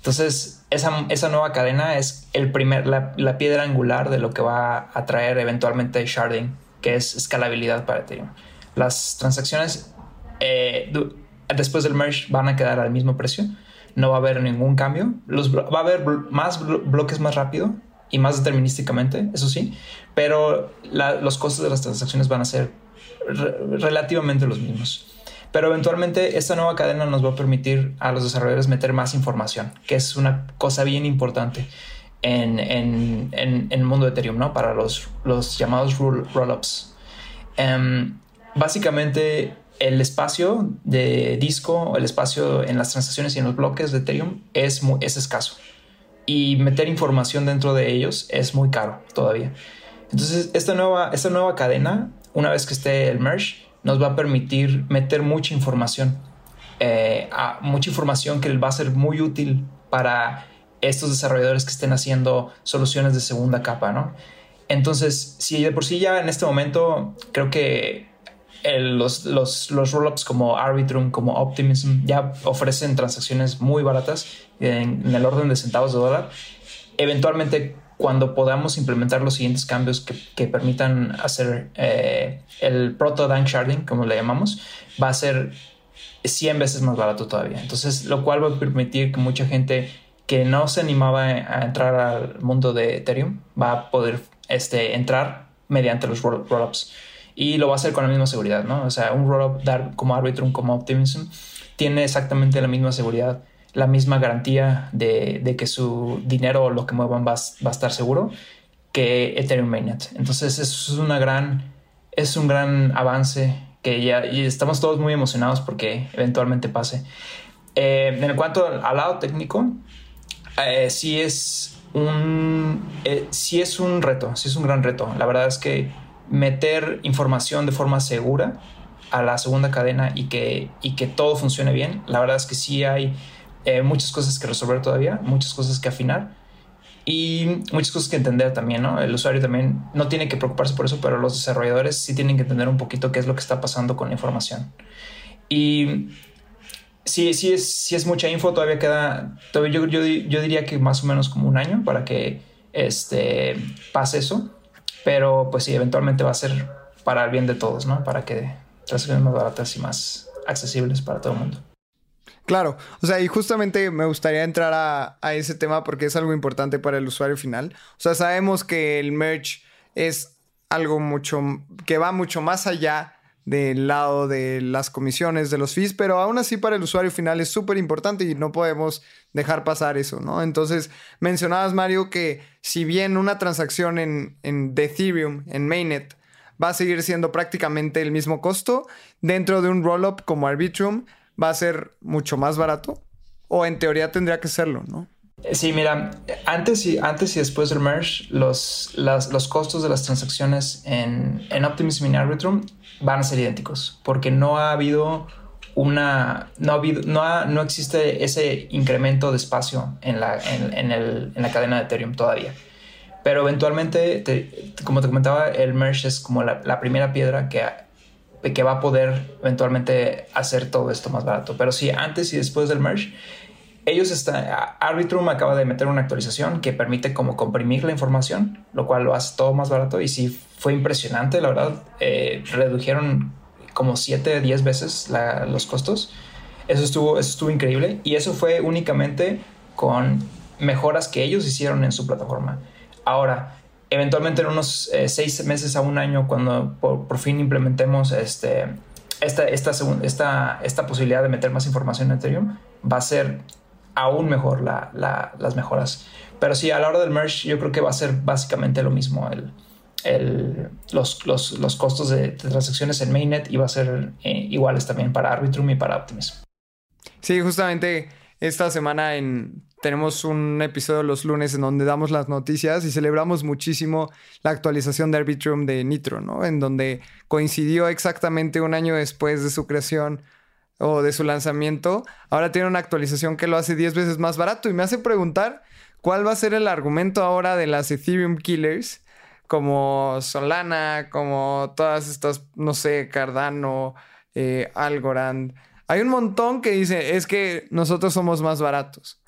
Entonces, esa, esa nueva cadena es el primer, la, piedra angular de lo que va a traer eventualmente sharding, que es escalabilidad para Ethereum. Las transacciones eh, después del merge van a quedar al mismo precio, no va a haber ningún cambio. Los, va a haber más bloques más rápido, y más determinísticamente, eso sí, pero los costos de las transacciones van a ser relativamente los mismos. Pero eventualmente esta nueva cadena nos va a permitir a los desarrolladores meter más información, que es una cosa bien importante en, el mundo de Ethereum, ¿no? Para los, los llamados rollups. Em, básicamente el espacio de disco, el espacio en las transacciones y en los bloques de Ethereum es, es escaso y meter información dentro de ellos es muy caro todavía. Entonces, esta nueva, esta nueva cadena, una vez que esté el merge, nos va a permitir meter mucha información. Eh, mucha información que va a ser muy útil para estos desarrolladores que estén haciendo soluciones de segunda capa, ¿no? Entonces, si de por sí ya en este momento creo que los, los, los rollups como Arbitrum, como Optimism, ya ofrecen transacciones muy baratas en, el orden de centavos de dólar. Eventualmente, cuando podamos implementar los siguientes cambios que, permitan hacer eh, el proto dank sharding, como le llamamos, va a ser 100 veces más barato todavía. Entonces, lo cual va a permitir que mucha gente que no se animaba a entrar al mundo de Ethereum va a poder este, entrar mediante los rollups. Y lo va a hacer con la misma seguridad, ¿no? O sea, un rollup dar como Arbitrum, como Optimism, tiene exactamente la misma seguridad, la misma garantía de, que su dinero o lo que muevan va, va, a estar seguro que Ethereum Mainnet. Entonces, eso es una gran, es un gran avance que ya estamos todos muy emocionados porque eventualmente pase. Eh, en cuanto al lado técnico, eh, sí es un eh, sí es un reto, sí es un gran reto. La verdad es que meter información de forma segura a la segunda cadena y que, y que todo funcione bien, la verdad es que sí hay eh, muchas cosas que resolver todavía, muchas cosas que afinar y muchas cosas que entender también, ¿no? El usuario también no tiene que preocuparse por eso, pero los desarrolladores sí tienen que entender un poquito qué es lo que está pasando con la información. Y sí, sí es, sí es mucha info, todavía queda, todavía yo, yo, yo, diría que más o menos como un año para que este, pase eso, pero pues sí, eventualmente va a ser para el bien de todos, ¿no? Para que transacciones más baratas y más accesibles para todo el mundo. Claro, o sea, y justamente me gustaría entrar a, a, ese tema porque es algo importante para el usuario final. O sea, sabemos que el merch es algo mucho que va mucho más allá del lado de las comisiones, de los fees, pero aún así para el usuario final es súper importante y no podemos dejar pasar eso, ¿no? Entonces, mencionabas, Mario, que si bien una transacción en, en Ethereum, en Mainnet, va a seguir siendo prácticamente el mismo costo, dentro de un rollup como Arbitrum va a ser mucho más barato, o en teoría tendría que serlo, ¿no? Sí, mira, antes y, antes y después del merge, los, los costos de las transacciones en, en Optimism y en Arbitrum van a ser idénticos, porque no ha habido una, no ha habido, no, no existe ese incremento de espacio en la, en, en la cadena de Ethereum todavía. Pero eventualmente, como te comentaba, el merge es como la, la, primera piedra que, que va a poder eventualmente hacer todo esto más barato. Pero sí, antes y después del merge, ellos están, Arbitrum acaba de meter una actualización que permite como comprimir la información, lo cual lo hace todo más barato y sí fue impresionante, la verdad, eh, redujeron como 7, 10 veces los costos. Eso estuvo, eso estuvo increíble y eso fue únicamente con mejoras que ellos hicieron en su plataforma. Ahora, eventualmente en unos 6 eh, meses a un año, cuando por, fin implementemos este, esta, esta, esta, esta posibilidad de meter más información en Ethereum, va a ser aún mejor las mejoras. Pero sí, a la hora del merge yo creo que va a ser básicamente lo mismo. El, los, los, costos de, transacciones en Mainnet y va a ser eh, iguales también para Arbitrum y para Optimism. Sí, justamente esta semana en, tenemos un episodio los lunes en donde damos las noticias y celebramos muchísimo la actualización de Arbitrum de Nitro, ¿no? En donde coincidió exactamente un año después de su creación o de su lanzamiento, ahora tiene una actualización que lo hace 10 veces más barato y me hace preguntar cuál va a ser el argumento ahora de las Ethereum Killers como Solana, como todas estas, no sé, Cardano, eh, Algorand. Hay un montón que dice, es que nosotros somos más baratos.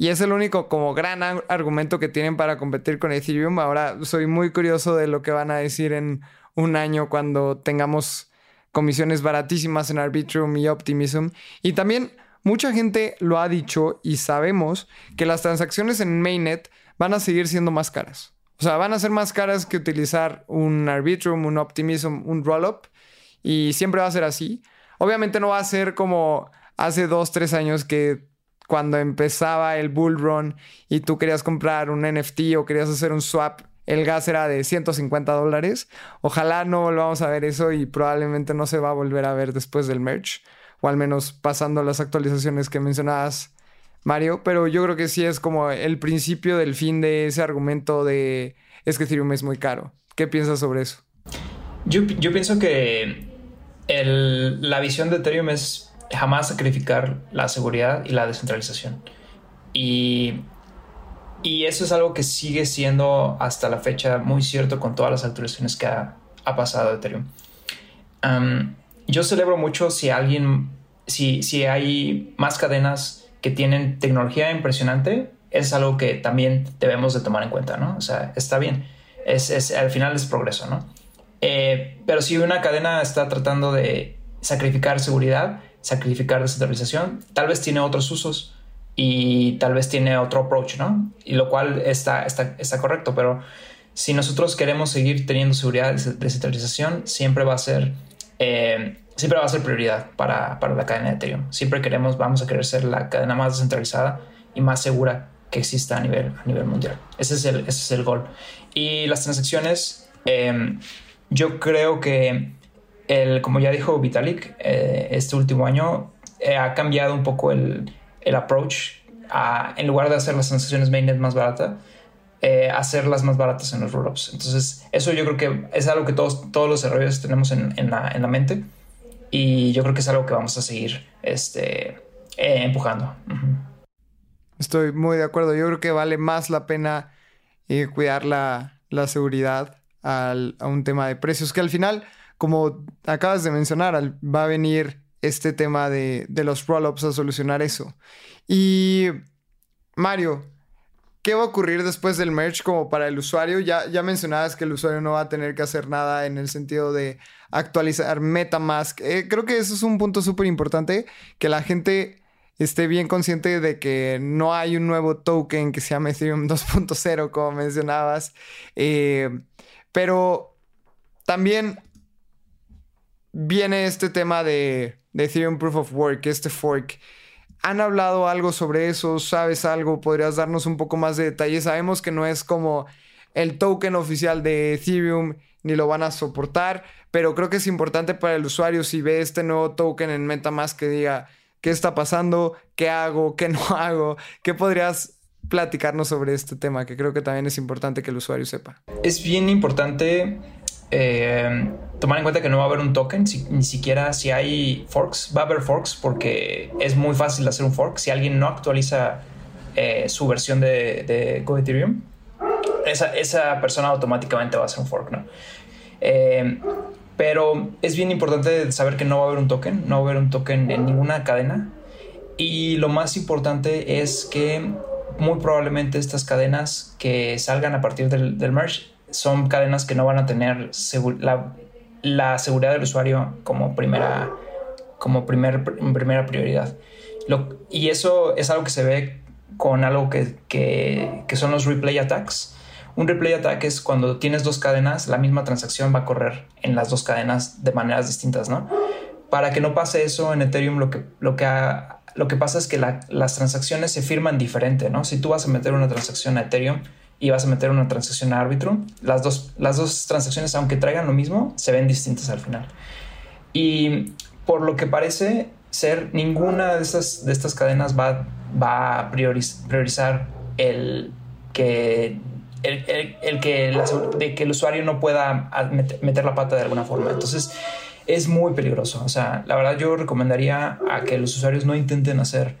Y es el único como gran argumento que tienen para competir con Ethereum. Ahora soy muy curioso de lo que van a decir en un año cuando tengamos comisiones baratísimas en Arbitrum y Optimism. Y también mucha gente lo ha dicho y sabemos que las transacciones en Mainnet van a seguir siendo más caras. O sea, van a ser más caras que utilizar un Arbitrum, un Optimism, un Rollup. Y siempre va a ser así. Obviamente no va a ser como hace dos, tres años que cuando empezaba el bull run y tú querías comprar un NFT o querías hacer un swap el gas era de 150 dólares. Ojalá no volvamos a ver eso y probablemente no se va a volver a ver después del merch, o al menos pasando las actualizaciones que mencionabas, Mario. Pero yo creo que sí es como el principio del fin de ese argumento de es que Ethereum es muy caro. ¿Qué piensas sobre eso? Yo, pienso que la visión de Ethereum es jamás sacrificar la seguridad y la descentralización. Y y eso es algo que sigue siendo hasta la fecha muy cierto con todas las actualizaciones que ha, pasado Ethereum. yo celebro mucho si alguien, si, si hay más cadenas que tienen tecnología impresionante, es algo que también debemos de tomar en cuenta, ¿no? O sea, está bien, es, al final es progreso, ¿no? Eh, pero si una cadena está tratando de sacrificar seguridad, sacrificar descentralización, tal vez tiene otros usos y tal vez tiene otro approach, ¿no? Y lo cual está, está, está correcto, pero si nosotros queremos seguir teniendo seguridad de descentralización, siempre va a ser, eh, siempre va a ser prioridad para, para, la cadena de Ethereum. Siempre queremos, vamos a querer ser la cadena más descentralizada y más segura que exista a nivel, a nivel mundial. Ese es el, ese es el gol. Y las transacciones, eh, yo creo que, el, como ya dijo Vitalik, eh, este último año ha cambiado un poco el, el approach. A, en lugar de hacer las transacciones mainnet más baratas, eh, hacerlas más baratas en los rollups. Entonces, eso yo creo que es algo que todos, todos los desarrolladores tenemos en, en, la, en, la, mente y yo creo que es algo que vamos a seguir este, eh, empujando. Estoy muy de acuerdo. Yo creo que vale más la pena eh, cuidar la, la seguridad a un tema de precios, que al final, como acabas de mencionar, va a venir este tema de, de los rollups a solucionar eso. Y Mario, ¿Qué va a ocurrir después del merge como para el usuario? Ya, ya mencionabas que el usuario no va a tener que hacer nada en el sentido de actualizar MetaMask. Eh, creo que eso es un punto súper importante, que la gente esté bien consciente de que no hay un nuevo token que se llame Ethereum 2.0, como mencionabas. Eh, pero también viene este tema de, Ethereum Proof of Work, este fork. ¿Han hablado algo sobre eso? ¿Sabes algo? ¿Podrías darnos un poco más de detalles? Sabemos que no es como el token oficial de Ethereum ni lo van a soportar, pero creo que es importante para el usuario si ve este nuevo token en MetaMask que diga qué está pasando, qué hago, qué no hago, qué podrías platicarnos sobre este tema, que creo que también es importante que el usuario sepa. Es bien importante eh, tomar en cuenta que no va a haber un token, si, ni siquiera si hay forks, va a haber forks porque es muy fácil hacer un fork. Si alguien no actualiza eh, su versión de, de Go Ethereum, esa, esa, persona automáticamente va a hacer un fork, ¿no? Eh, pero es bien importante saber que no va a haber un token, no va a haber un token en ninguna cadena. Y lo más importante es que muy probablemente estas cadenas que salgan a partir del, del merge son cadenas que no van a tener la, la, seguridad del usuario como primera, como primer, primera prioridad. Lo, y eso es algo que se ve con algo que, que, que, son los replay attacks. Un replay attack es cuando tienes dos cadenas, la misma transacción va a correr en las dos cadenas de maneras distintas, ¿no? Para que no pase eso en Ethereum, lo que, lo que, ha, lo que pasa es que la, las transacciones se firman diferente, ¿no? Si tú vas a meter una transacción a Ethereum, y vas a meter una transacción a Arbitrum, las dos, las dos transacciones, aunque traigan lo mismo, se ven distintas al final. Y por lo que parece ser, ninguna de estas, de estas cadenas va, va a prioriz, priorizar el que, el, el, el que, la, de que el usuario no pueda meter la pata de alguna forma. Entonces, es muy peligroso. O sea, la verdad yo recomendaría a que los usuarios no intenten hacer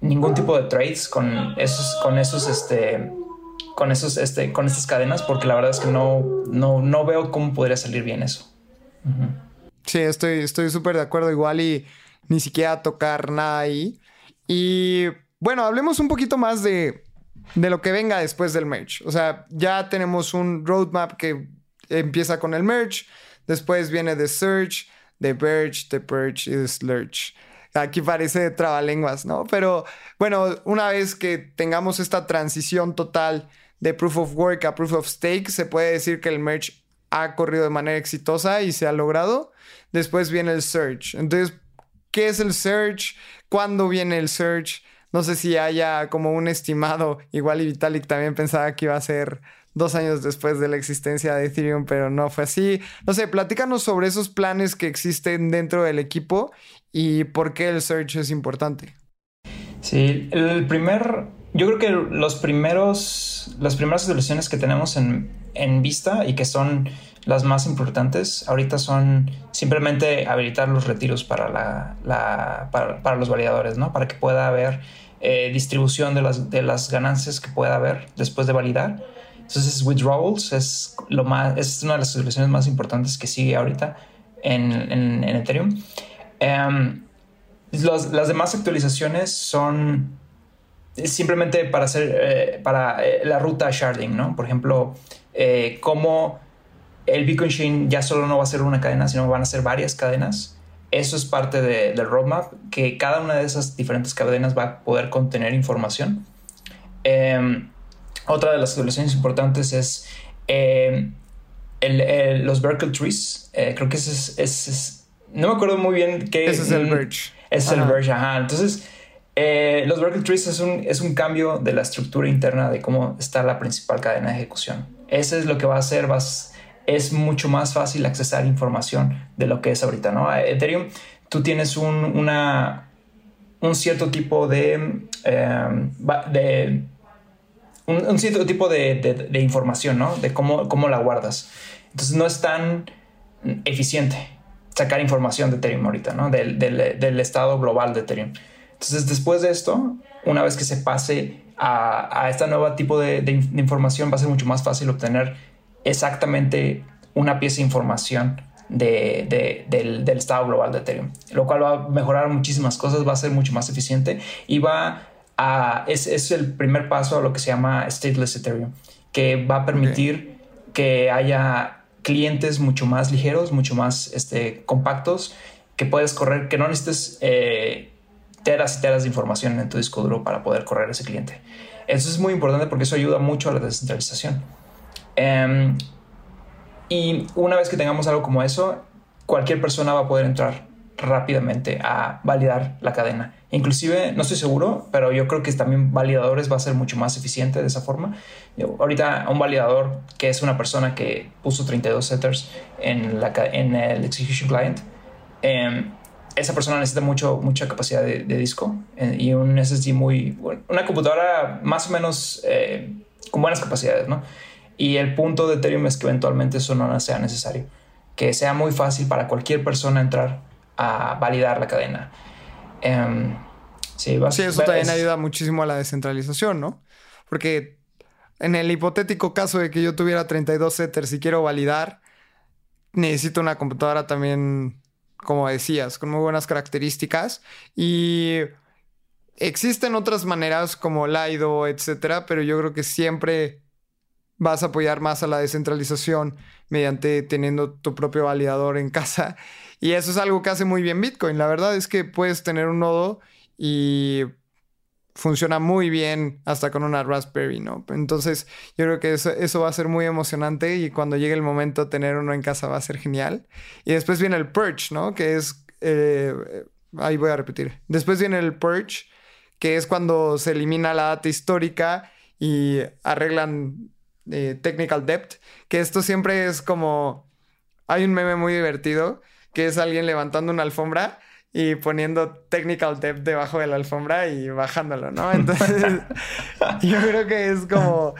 ningún tipo de trades con esos, con esos, este, con, esos, este, con estas cadenas porque la verdad es que no, no, no veo cómo podría salir bien eso. Sí, estoy súper de acuerdo igual y ni siquiera tocar nada ahí. Y bueno, hablemos un poquito más de, de lo que venga después del merge. O sea, ya tenemos un roadmap que empieza con el merge, después viene The Search, The Verge, The Purge y The Slurge. Aquí parece trabalenguas, ¿no? Pero bueno, una vez que tengamos esta transición total de Proof of Work a Proof of Stake, se puede decir que el merge ha corrido de manera exitosa y se ha logrado. Después viene el Search. Entonces, ¿qué es el Search? ¿Cuándo viene el Search? No sé si haya como un estimado. Igual y Vitalik también pensaba que iba a ser dos años después de la existencia de Ethereum, pero no fue así. No sé, platícanos sobre esos planes que existen dentro del equipo y por qué el Search es importante. Sí, el primer, yo creo que los primeros, las primeras soluciones que tenemos en, en vista y que son las más importantes ahorita son simplemente habilitar los retiros para, la, la para, para, los validadores, ¿no? Para que pueda haber eh, distribución de las, de las ganancias que pueda haber después de validar. Entonces, withdrawals es, lo más, es una de las soluciones más importantes que sigue ahorita en, en, en Ethereum. Um, las demás actualizaciones son simplemente para hacer eh, para eh, la ruta sharding, ¿no? Por ejemplo, eh, cómo el Beacon Chain ya solo no va a ser una cadena, sino van a ser varias cadenas. Eso es parte del roadmap, que cada una de esas diferentes cadenas va a poder contener información. Em, otra de las actualizaciones importantes es em, los Berkeley Trees. creo que ese es, No me acuerdo muy bien qué... Ese es el Verge. Es el Verge, ajá. Entonces eh, los Worker Trees es un, es un cambio de la estructura interna de cómo está la principal cadena de ejecución. Ese es lo que va a hacer, vas, es mucho más fácil accesar información de lo que es ahorita, ¿no? Ethereum, tú tienes un, una, un cierto tipo de, em, de un, cierto tipo de, de, información, ¿no? De cómo, cómo la guardas. Entonces no es tan eficiente sacar información de Ethereum ahorita, ¿no? Del, del, del estado global de Ethereum. Entonces, después de esto, una vez que se pase a, a este nuevo tipo de, información, va a ser mucho más fácil obtener exactamente una pieza de información de, del, estado global de Ethereum, lo cual va a mejorar muchísimas cosas, va a ser mucho más eficiente y va a, es, es el primer paso a lo que se llama stateless Ethereum, que va a permitir que haya clientes mucho más ligeros, mucho más este, compactos, que puedes correr, que no necesites eh, teras y teras de información en tu disco duro para poder correr ese cliente. Eso es muy importante porque eso ayuda mucho a la descentralización. Em, y una vez que tengamos algo como eso, cualquier persona va a poder entrar rápidamente a validar la cadena. Inclusive, no estoy seguro, pero yo creo que también validadores va a ser mucho más eficiente de esa forma. ahorita un validador que es una persona que puso 32 setters en, la, en el execution client, eh, esa persona necesita mucho, mucha capacidad de, disco eh, y un SSD muy, una computadora más o menos eh, con buenas capacidades, ¿no? Y el punto de Ethereum es que eventualmente eso no sea necesario, que sea muy fácil para cualquier persona entrar a validar la cadena. Em, sí, sí, eso también ayuda muchísimo a la descentralización, ¿no? Porque en el hipotético caso de que yo tuviera 32 setters y quiero validar, necesito una computadora también como decías, con muy buenas características. Y existen otras maneras como Lido, etcétera, pero yo creo que siempre vas a apoyar más a la descentralización mediante teniendo tu propio validador en casa. Y eso es algo que hace muy bien Bitcoin. La verdad es que puedes tener un nodo y funciona muy bien hasta con una Raspberry, ¿no? Entonces yo creo que eso, va a ser muy emocionante y cuando llegue el momento tener uno en casa va a ser genial. Y después viene el Purge, ¿no? Que es... Eh, ahí voy a repetir. Después viene el Purge, que es cuando se elimina la data histórica y arreglan eh, technical debt, que esto siempre es como... Hay un meme muy divertido que es alguien levantando una alfombra y poniendo technical depth debajo de la alfombra y bajándolo, ¿no? Entonces, yo creo que es como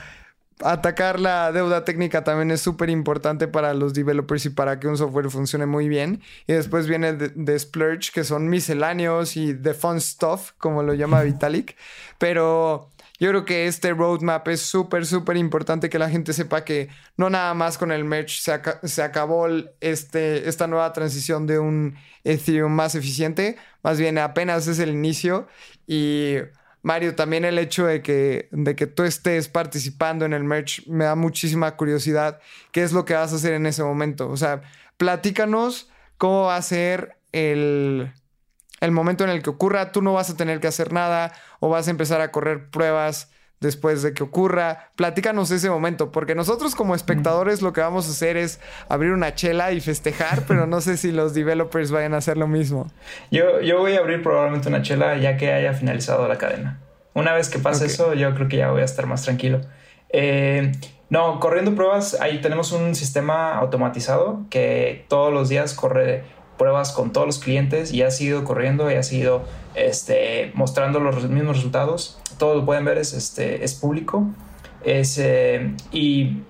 atacar la deuda técnica también es súper importante para los developers y para que un software funcione muy bien. Y después viene de, Splurge, que son misceláneos y the fun stuff, como lo llama Vitalik. Pero yo creo que este roadmap es súper, súper importante que la gente sepa que no nada más con el merch se, acabó este, esta nueva transición de un Ethereum más eficiente, más bien apenas es el inicio y Mario, también el hecho de que, de que tú estés participando en el merch me da muchísima curiosidad. ¿Qué es lo que vas a hacer en ese momento? O sea, platícanos cómo va a ser el, el momento en el que ocurra, tú no vas a tener que hacer nada o vas a empezar a correr pruebas después de que ocurra. Platícanos ese momento, porque nosotros como espectadores lo que vamos a hacer es abrir una chela y festejar, pero no sé si los developers vayan a hacer lo mismo. Yo, yo voy a abrir probablemente una chela ya que haya finalizado la cadena. Una vez que pase eso, yo creo que ya voy a estar más tranquilo. Eh, no, corriendo pruebas, ahí tenemos un sistema automatizado que todos los días corre pruebas con todos los clientes y ha sido corriendo y ha sido este, mostrando los mismos resultados. Todo lo pueden ver, es, este, es público. Es, eh, y,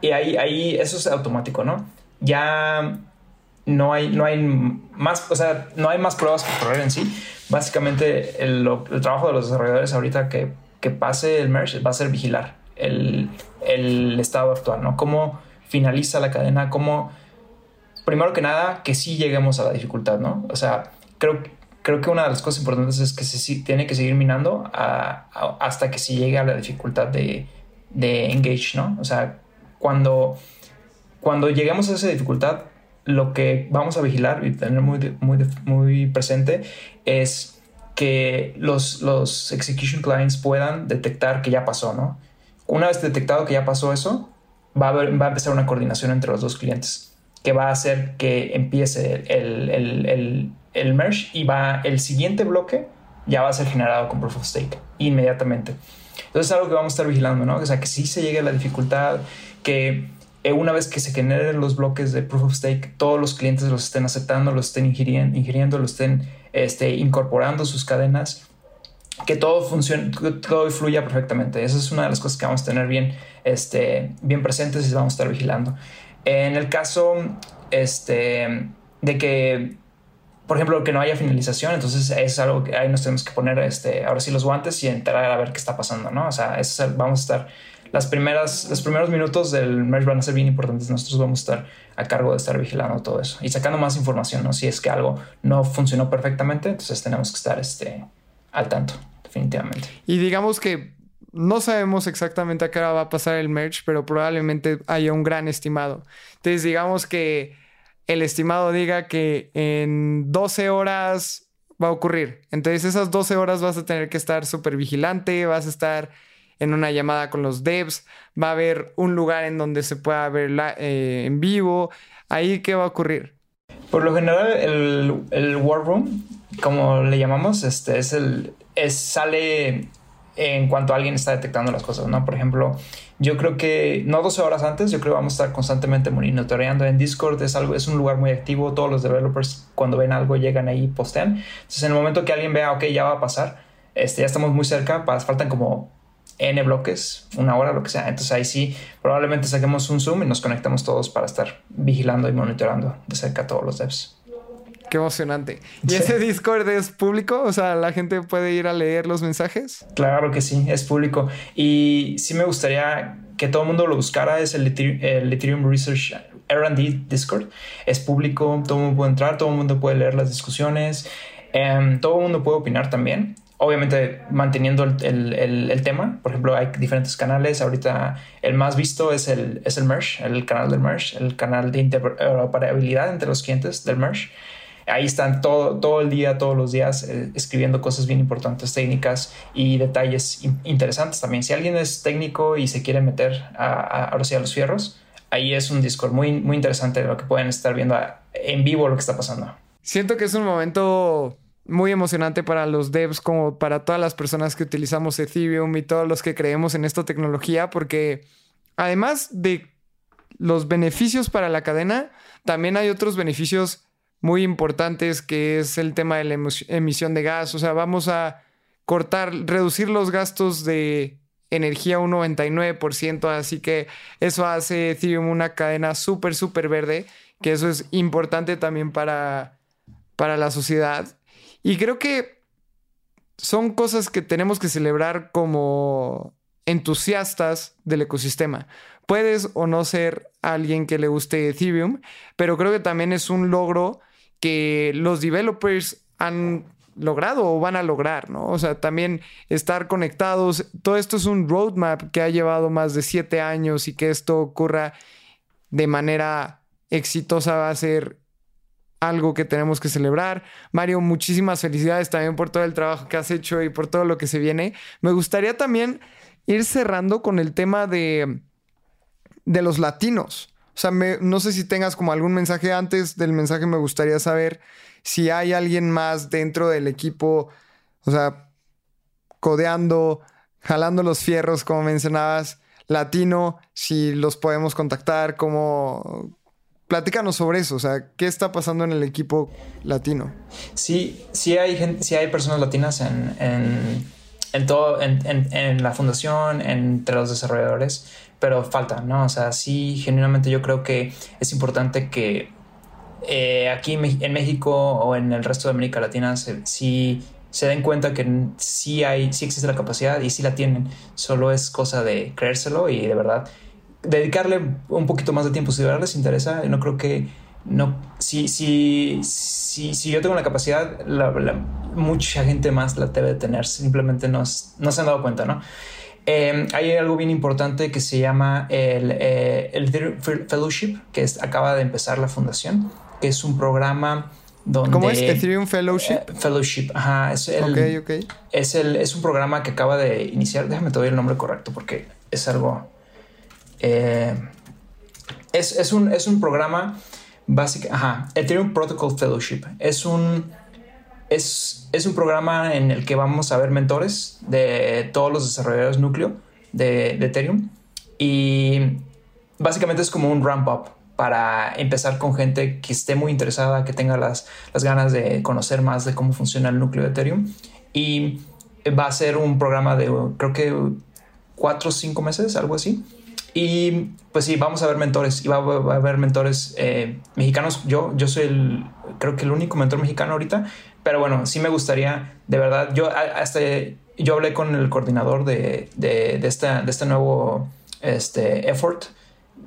y ahí, ahí eso es automático, ¿no? Ya no hay, no hay más, o sea, no hay más pruebas que correr en sí. Básicamente el, el trabajo de los desarrolladores ahorita que, que, pase el merge va a ser vigilar el, el estado actual, ¿no? Cómo finaliza la cadena, cómo primero que nada, que sí lleguemos a la dificultad, ¿no? O sea, creo, creo que una de las cosas importantes es que se tiene que seguir minando hasta que se llegue a la dificultad de, de engage, ¿no? O sea, cuando, cuando lleguemos a esa dificultad, lo que vamos a vigilar y tener muy, muy, muy presente es que los, los execution clients puedan detectar que ya pasó, ¿no? Una vez detectado que ya pasó eso, va a, va a empezar una coordinación entre los dos clientes que va a hacer que empiece el, el, el, el, merge y va el siguiente bloque ya va a ser generado con proof of stake inmediatamente. Entonces es algo que vamos a estar vigilando, ¿no? O sea, que si se llegue a la dificultad, que eh, una vez que se generen los bloques de proof of stake, todos los clientes los estén aceptando, los estén ingiriendo, ingiriendo los estén este, incorporando sus cadenas, que todo funcione, todo fluya perfectamente. Esa es una de las cosas que vamos a tener bien, este, bien presentes y vamos a estar vigilando. En el caso este, de que, por ejemplo, que no haya finalización, entonces es algo que ahí nos tenemos que poner este, ahora sí los guantes y entrar a ver qué está pasando, ¿no? O sea, vamos a estar las primeras, los primeros minutos del merge van a ser bien importantes. Nosotros vamos a estar a cargo de estar vigilando todo eso y sacando más información, ¿no? Si es que algo no funcionó perfectamente, entonces tenemos que estar este, al tanto, definitivamente. Y digamos que no sabemos exactamente a qué hora va a pasar el merge, pero probablemente haya un gran estimado. Entonces, digamos que el estimado diga que en 12 horas va a ocurrir. Entonces, esas 12 horas vas a tener que estar súper vigilante, vas a estar en una llamada con los devs, va a haber un lugar en donde se pueda ver eh, en vivo. Ahí, ¿qué va a ocurrir? Por lo general, el, el War Room, como le llamamos, este, es el, es, sale en cuanto alguien está detectando las cosas, ¿no? Por ejemplo, yo creo que no 12 horas antes, yo creo que vamos a estar constantemente monitoreando en Discord, es algo, es un lugar muy activo, todos los developers cuando ven algo llegan ahí y postean. Entonces, en el momento que alguien vea, ok, ya va a pasar, este, ya estamos muy cerca, faltan como N bloques, una hora, lo que sea. Entonces ahí sí, probablemente saquemos un Zoom y nos conectamos todos para estar vigilando y monitoreando de cerca a todos los devs. Qué emocionante. ¿Y ese Discord es público? O sea, ¿la gente puede ir a leer los mensajes? Claro que sí, es público. Y sí me gustaría que todo el mundo lo buscara. Es el Ethereum, Research RD Discord. Es público, todo el mundo puede entrar, todo el mundo puede leer las discusiones. Em, todo el mundo puede opinar también obviamente manteniendo el, tema. Por ejemplo, hay diferentes canales. Ahorita el más visto es el, es el Merge, el canal del Merge, el canal de interoperabilidad entre los clientes del Merge ahí están todo, todo el día, todos los días, eh, escribiendo cosas bien importantes, técnicas y detalles interesantes también. Si alguien es técnico y se quiere meter a, a, los fierros, ahí es un Discord muy, muy interesante lo que pueden estar viendo en vivo lo que está pasando. Siento que es un momento muy emocionante para los devs como para todas las personas que utilizamos Ethereum y todos los que creemos en esta tecnología porque además de los beneficios para la cadena, también hay otros beneficios muy importantes, que es el tema de la emisión de gas. O sea, vamos a cortar, reducir los gastos de energía un 99%, así que eso hace Ethereum una cadena súper, súper verde, que eso es importante también para, para la sociedad. Y creo que son cosas que tenemos que celebrar como entusiastas del ecosistema. Puedes o no ser alguien que le guste Ethereum, pero creo que también es un logro que los developers han logrado o van a lograr, ¿no? O sea, también estar conectados. Todo esto es un roadmap que ha llevado más de siete años y que esto ocurra de manera exitosa va a ser algo que tenemos que celebrar. Mario, muchísimas felicidades también por todo el trabajo que has hecho y por todo lo que se viene. Me gustaría también ir cerrando con el tema de, de los latinos. O sea, no sé si tengas como algún mensaje antes del mensaje, me gustaría saber si hay alguien más dentro del equipo, o sea, codeando, jalando los fierros, como mencionabas, latino, si los podemos contactar, como... Platícanos sobre eso, o sea, ¿qué está pasando en el equipo latino? Sí, sí hay gente, sí hay personas latinas en, en, todo, en, en, la fundación, entre los desarrolladores pero falta, ¿no? O sea, sí, genuinamente yo creo que es importante que eh, aquí en México o en el resto de América Latina se, se den cuenta que sí hay, sí existe la capacidad y sí la tienen. Solo es cosa de creérselo y de verdad dedicarle un poquito más de tiempo. Si de verdad les interesa, no creo que no, si, si, si, si yo tengo la capacidad, mucha gente más la debe tener, simplemente no, no se han dado cuenta, ¿no? Eh, hay algo bien importante que se llama el, eh, el Fellowship, que es, acaba de empezar la fundación, que es un programa donde... ¿Cómo es? Ethereum Fellowship. Eh, fellowship, ajá. Es el, Es, el, es un programa que acaba de iniciar. Déjame te doy el nombre correcto porque es algo... es, es, un, es un programa básico... Ajá. Ethereum Protocol Fellowship. Es un es, es un programa en el que vamos a ver mentores de todos los desarrolladores núcleo de, Ethereum y básicamente es como un ramp up para empezar con gente que esté muy interesada, que tenga las, las ganas de conocer más de cómo funciona el núcleo de Ethereum y va a ser un programa de creo que cuatro o cinco meses, algo así. Y pues sí, vamos a ver mentores y va, a haber mentores eh, mexicanos. Yo, yo soy el, creo que el único mentor mexicano ahorita pero bueno, sí me gustaría, de verdad, yo hasta yo hablé con el coordinador de, de, de, de este nuevo este, effort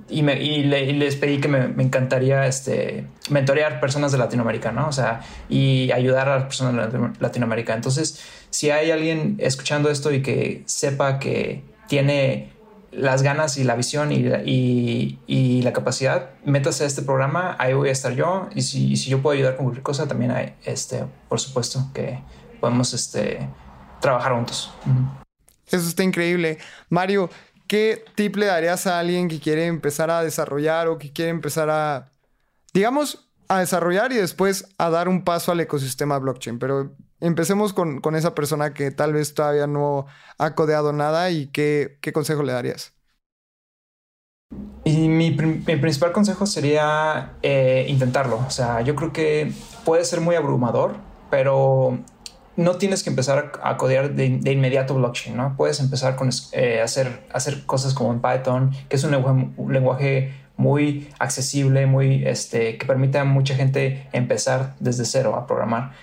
y, me, y, les pedí que me, me, encantaría este, mentorear personas de Latinoamérica, ¿no? O sea, y ayudar a las personas de Latinoamérica. Entonces, si hay alguien escuchando esto y que sepa que tiene las ganas y la visión y, y, la capacidad, métase a este programa, ahí voy a estar yo y si, si, yo puedo ayudar con cualquier cosa, también hay, este, por supuesto que podemos este, trabajar juntos. Eso está increíble. Mario, ¿qué tip le darías a alguien que quiere empezar a desarrollar o que quiere empezar a, digamos, a desarrollar y después a dar un paso al ecosistema blockchain? Pero Empecemos con, esa persona que tal vez todavía no ha codeado nada y qué, consejo le darías. Y mi, principal consejo sería eh, intentarlo. O sea, yo creo que puede ser muy abrumador, pero no tienes que empezar a codear de, inmediato blockchain, ¿no? Puedes empezar con eh, hacer, hacer cosas como en Python, que es un lenguaje, muy accesible, muy, este, que permite a mucha gente empezar desde cero a programar.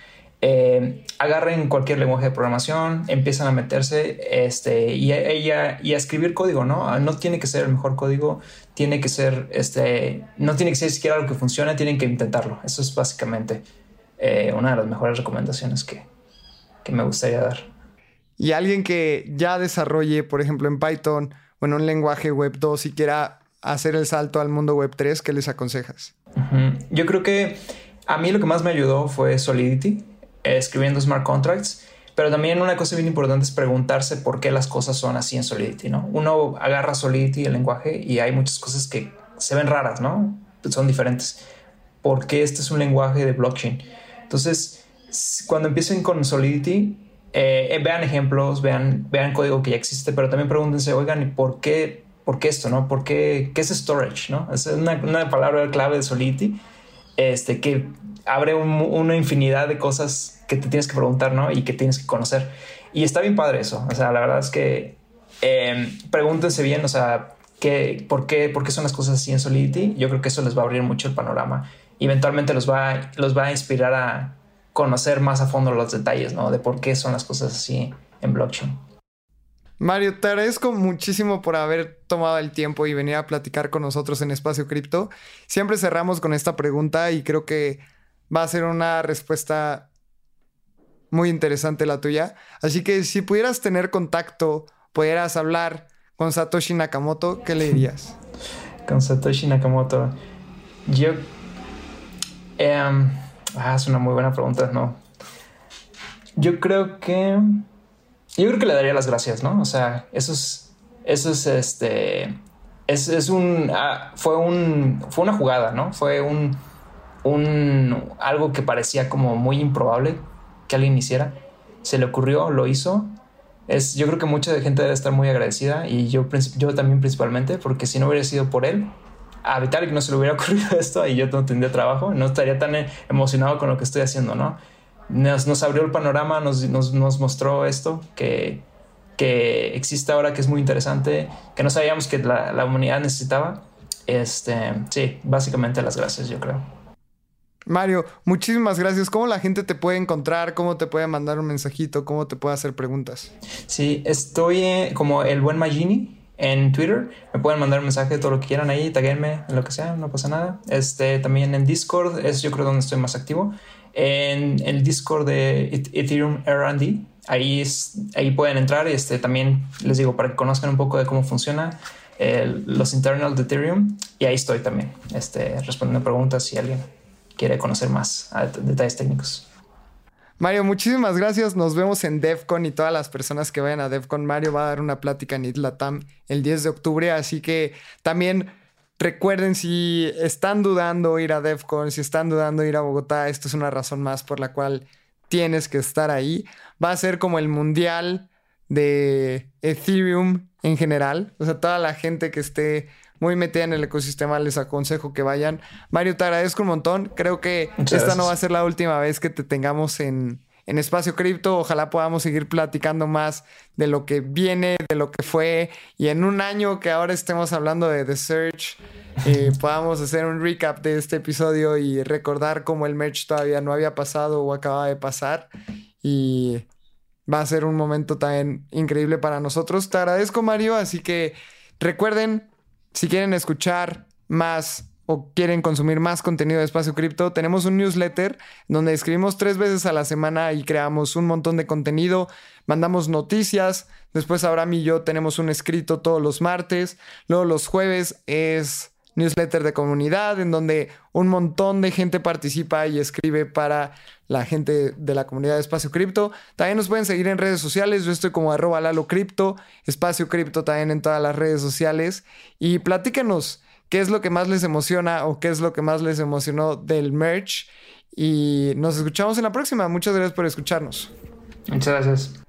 Eh, agarren cualquier lenguaje de programación, empiezan a meterse este, y, a, y, y, a, escribir código, ¿no? Ah, no tiene que ser el mejor código, tiene que ser, este, no tiene que ser siquiera algo que funcione, tienen que intentarlo. Eso es básicamente eh, una de las mejores recomendaciones que, que me gustaría dar. Y alguien que ya desarrolle, por ejemplo, en Python o en un lenguaje web 2 y quiera hacer el salto al mundo web 3, ¿qué les aconsejas? Yo creo que a mí lo que más me ayudó fue Solidity escribiendo smart contracts. Pero también una cosa bien importante es preguntarse por qué las cosas son así en Solidity, ¿no? Uno agarra Solidity, el lenguaje, y hay muchas cosas que se ven raras, ¿no? Son diferentes. ¿Por qué este es un lenguaje de blockchain? Entonces, cuando empiecen con Solidity, eh, eh, vean ejemplos, vean, vean código que ya existe, pero también pregúntense, oigan, ¿por qué, por qué esto, no? ¿Por qué, qué es storage, no? Es una, una palabra clave de Solidity este, que abre una infinidad de cosas que te tienes que preguntar, ¿no? Y que tienes que conocer. Y está bien padre eso. O sea, la verdad es que eh, pregúntense bien, o sea, ¿qué, por, qué, ¿por qué son las cosas así en Solidity? Yo creo que eso les va a abrir mucho el panorama. Eventualmente los va, los va a inspirar a conocer más a fondo los detalles, ¿no? De por qué son las cosas así en blockchain. Mario, te agradezco muchísimo por haber tomado el tiempo y venir a platicar con nosotros en Espacio Cripto. Siempre cerramos con esta pregunta y creo que va a ser una respuesta muy interesante la tuya. Así que si pudieras tener contacto, pudieras hablar con Satoshi Nakamoto, ¿qué le dirías? con Satoshi Nakamoto. Yo... Em, ah, es una muy buena pregunta, ¿no? Yo creo que... Yo creo que le daría las gracias, ¿no? O sea, eso es... Eso es este... Es, es un... Ah, fue un... Fue una jugada, ¿no? Fue un un, algo que parecía como muy improbable que alguien hiciera. Se le ocurrió, lo hizo. Es, yo creo que mucha gente debe estar muy agradecida y yo, yo también principalmente, porque si no hubiera sido por él, a Vitalik no se le hubiera ocurrido esto y yo no tendría trabajo, no estaría tan emocionado con lo que estoy haciendo, ¿no? Nos, nos abrió el panorama, nos, nos, nos, mostró esto que, que existe ahora, que es muy interesante, que no sabíamos que la, la humanidad necesitaba. Este, sí, básicamente las gracias, yo creo. Mario, muchísimas gracias. ¿Cómo la gente te puede encontrar? ¿Cómo te puede mandar un mensajito? ¿Cómo te puede hacer preguntas? Sí, estoy eh, como el buen Magini en Twitter. Me pueden mandar un mensaje, todo lo que quieran ahí, taguenme, lo que sea, no pasa nada. Este, también en Discord, es yo creo donde estoy más activo. En el Discord de Ethereum R&D, ahí, ahí pueden entrar y este, también les digo para que conozcan un poco de cómo funciona los internals de Ethereum. Y ahí estoy también, este, respondiendo preguntas si alguien quiere conocer más detalles técnicos. Mario, muchísimas gracias. Nos vemos en DevCon y todas las personas que vayan a DevCon. Mario va a dar una plática en Itlatam el 10 de octubre, así que también recuerden si están dudando ir a DevCon, si están dudando ir a Bogotá, esto es una razón más por la cual tienes que estar ahí. Va a ser como el mundial de Ethereum en general. O sea, toda la gente que esté muy metida en el ecosistema, les aconsejo que vayan. Mario, te agradezco un montón. Creo que esta no va a ser la última vez que te tengamos en, Espacio Cripto. Ojalá podamos seguir platicando más de lo que viene, de lo que fue. Y en un año que ahora estemos hablando de The Search, eh, podamos hacer un recap de este episodio y recordar cómo el merch todavía no había pasado o acababa de pasar. Y va a ser un momento también increíble para nosotros. Te agradezco, Mario. Así que recuerden si quieren escuchar más o quieren consumir más contenido de Espacio Cripto, tenemos un newsletter donde escribimos tres veces a la semana y creamos un montón de contenido, mandamos noticias, después Abraham y yo tenemos un escrito todos los martes, luego los jueves es newsletter de comunidad en donde un montón de gente participa y escribe para la gente de la comunidad de Espacio Cripto. También nos pueden seguir en redes sociales. Yo estoy como arroba Lalo Cripto, Espacio Cripto también en todas las redes sociales. Y platíquenos qué es lo que más les emociona o qué es lo que más les emocionó del merch. Y nos escuchamos en la próxima. Muchas gracias por escucharnos. Muchas gracias.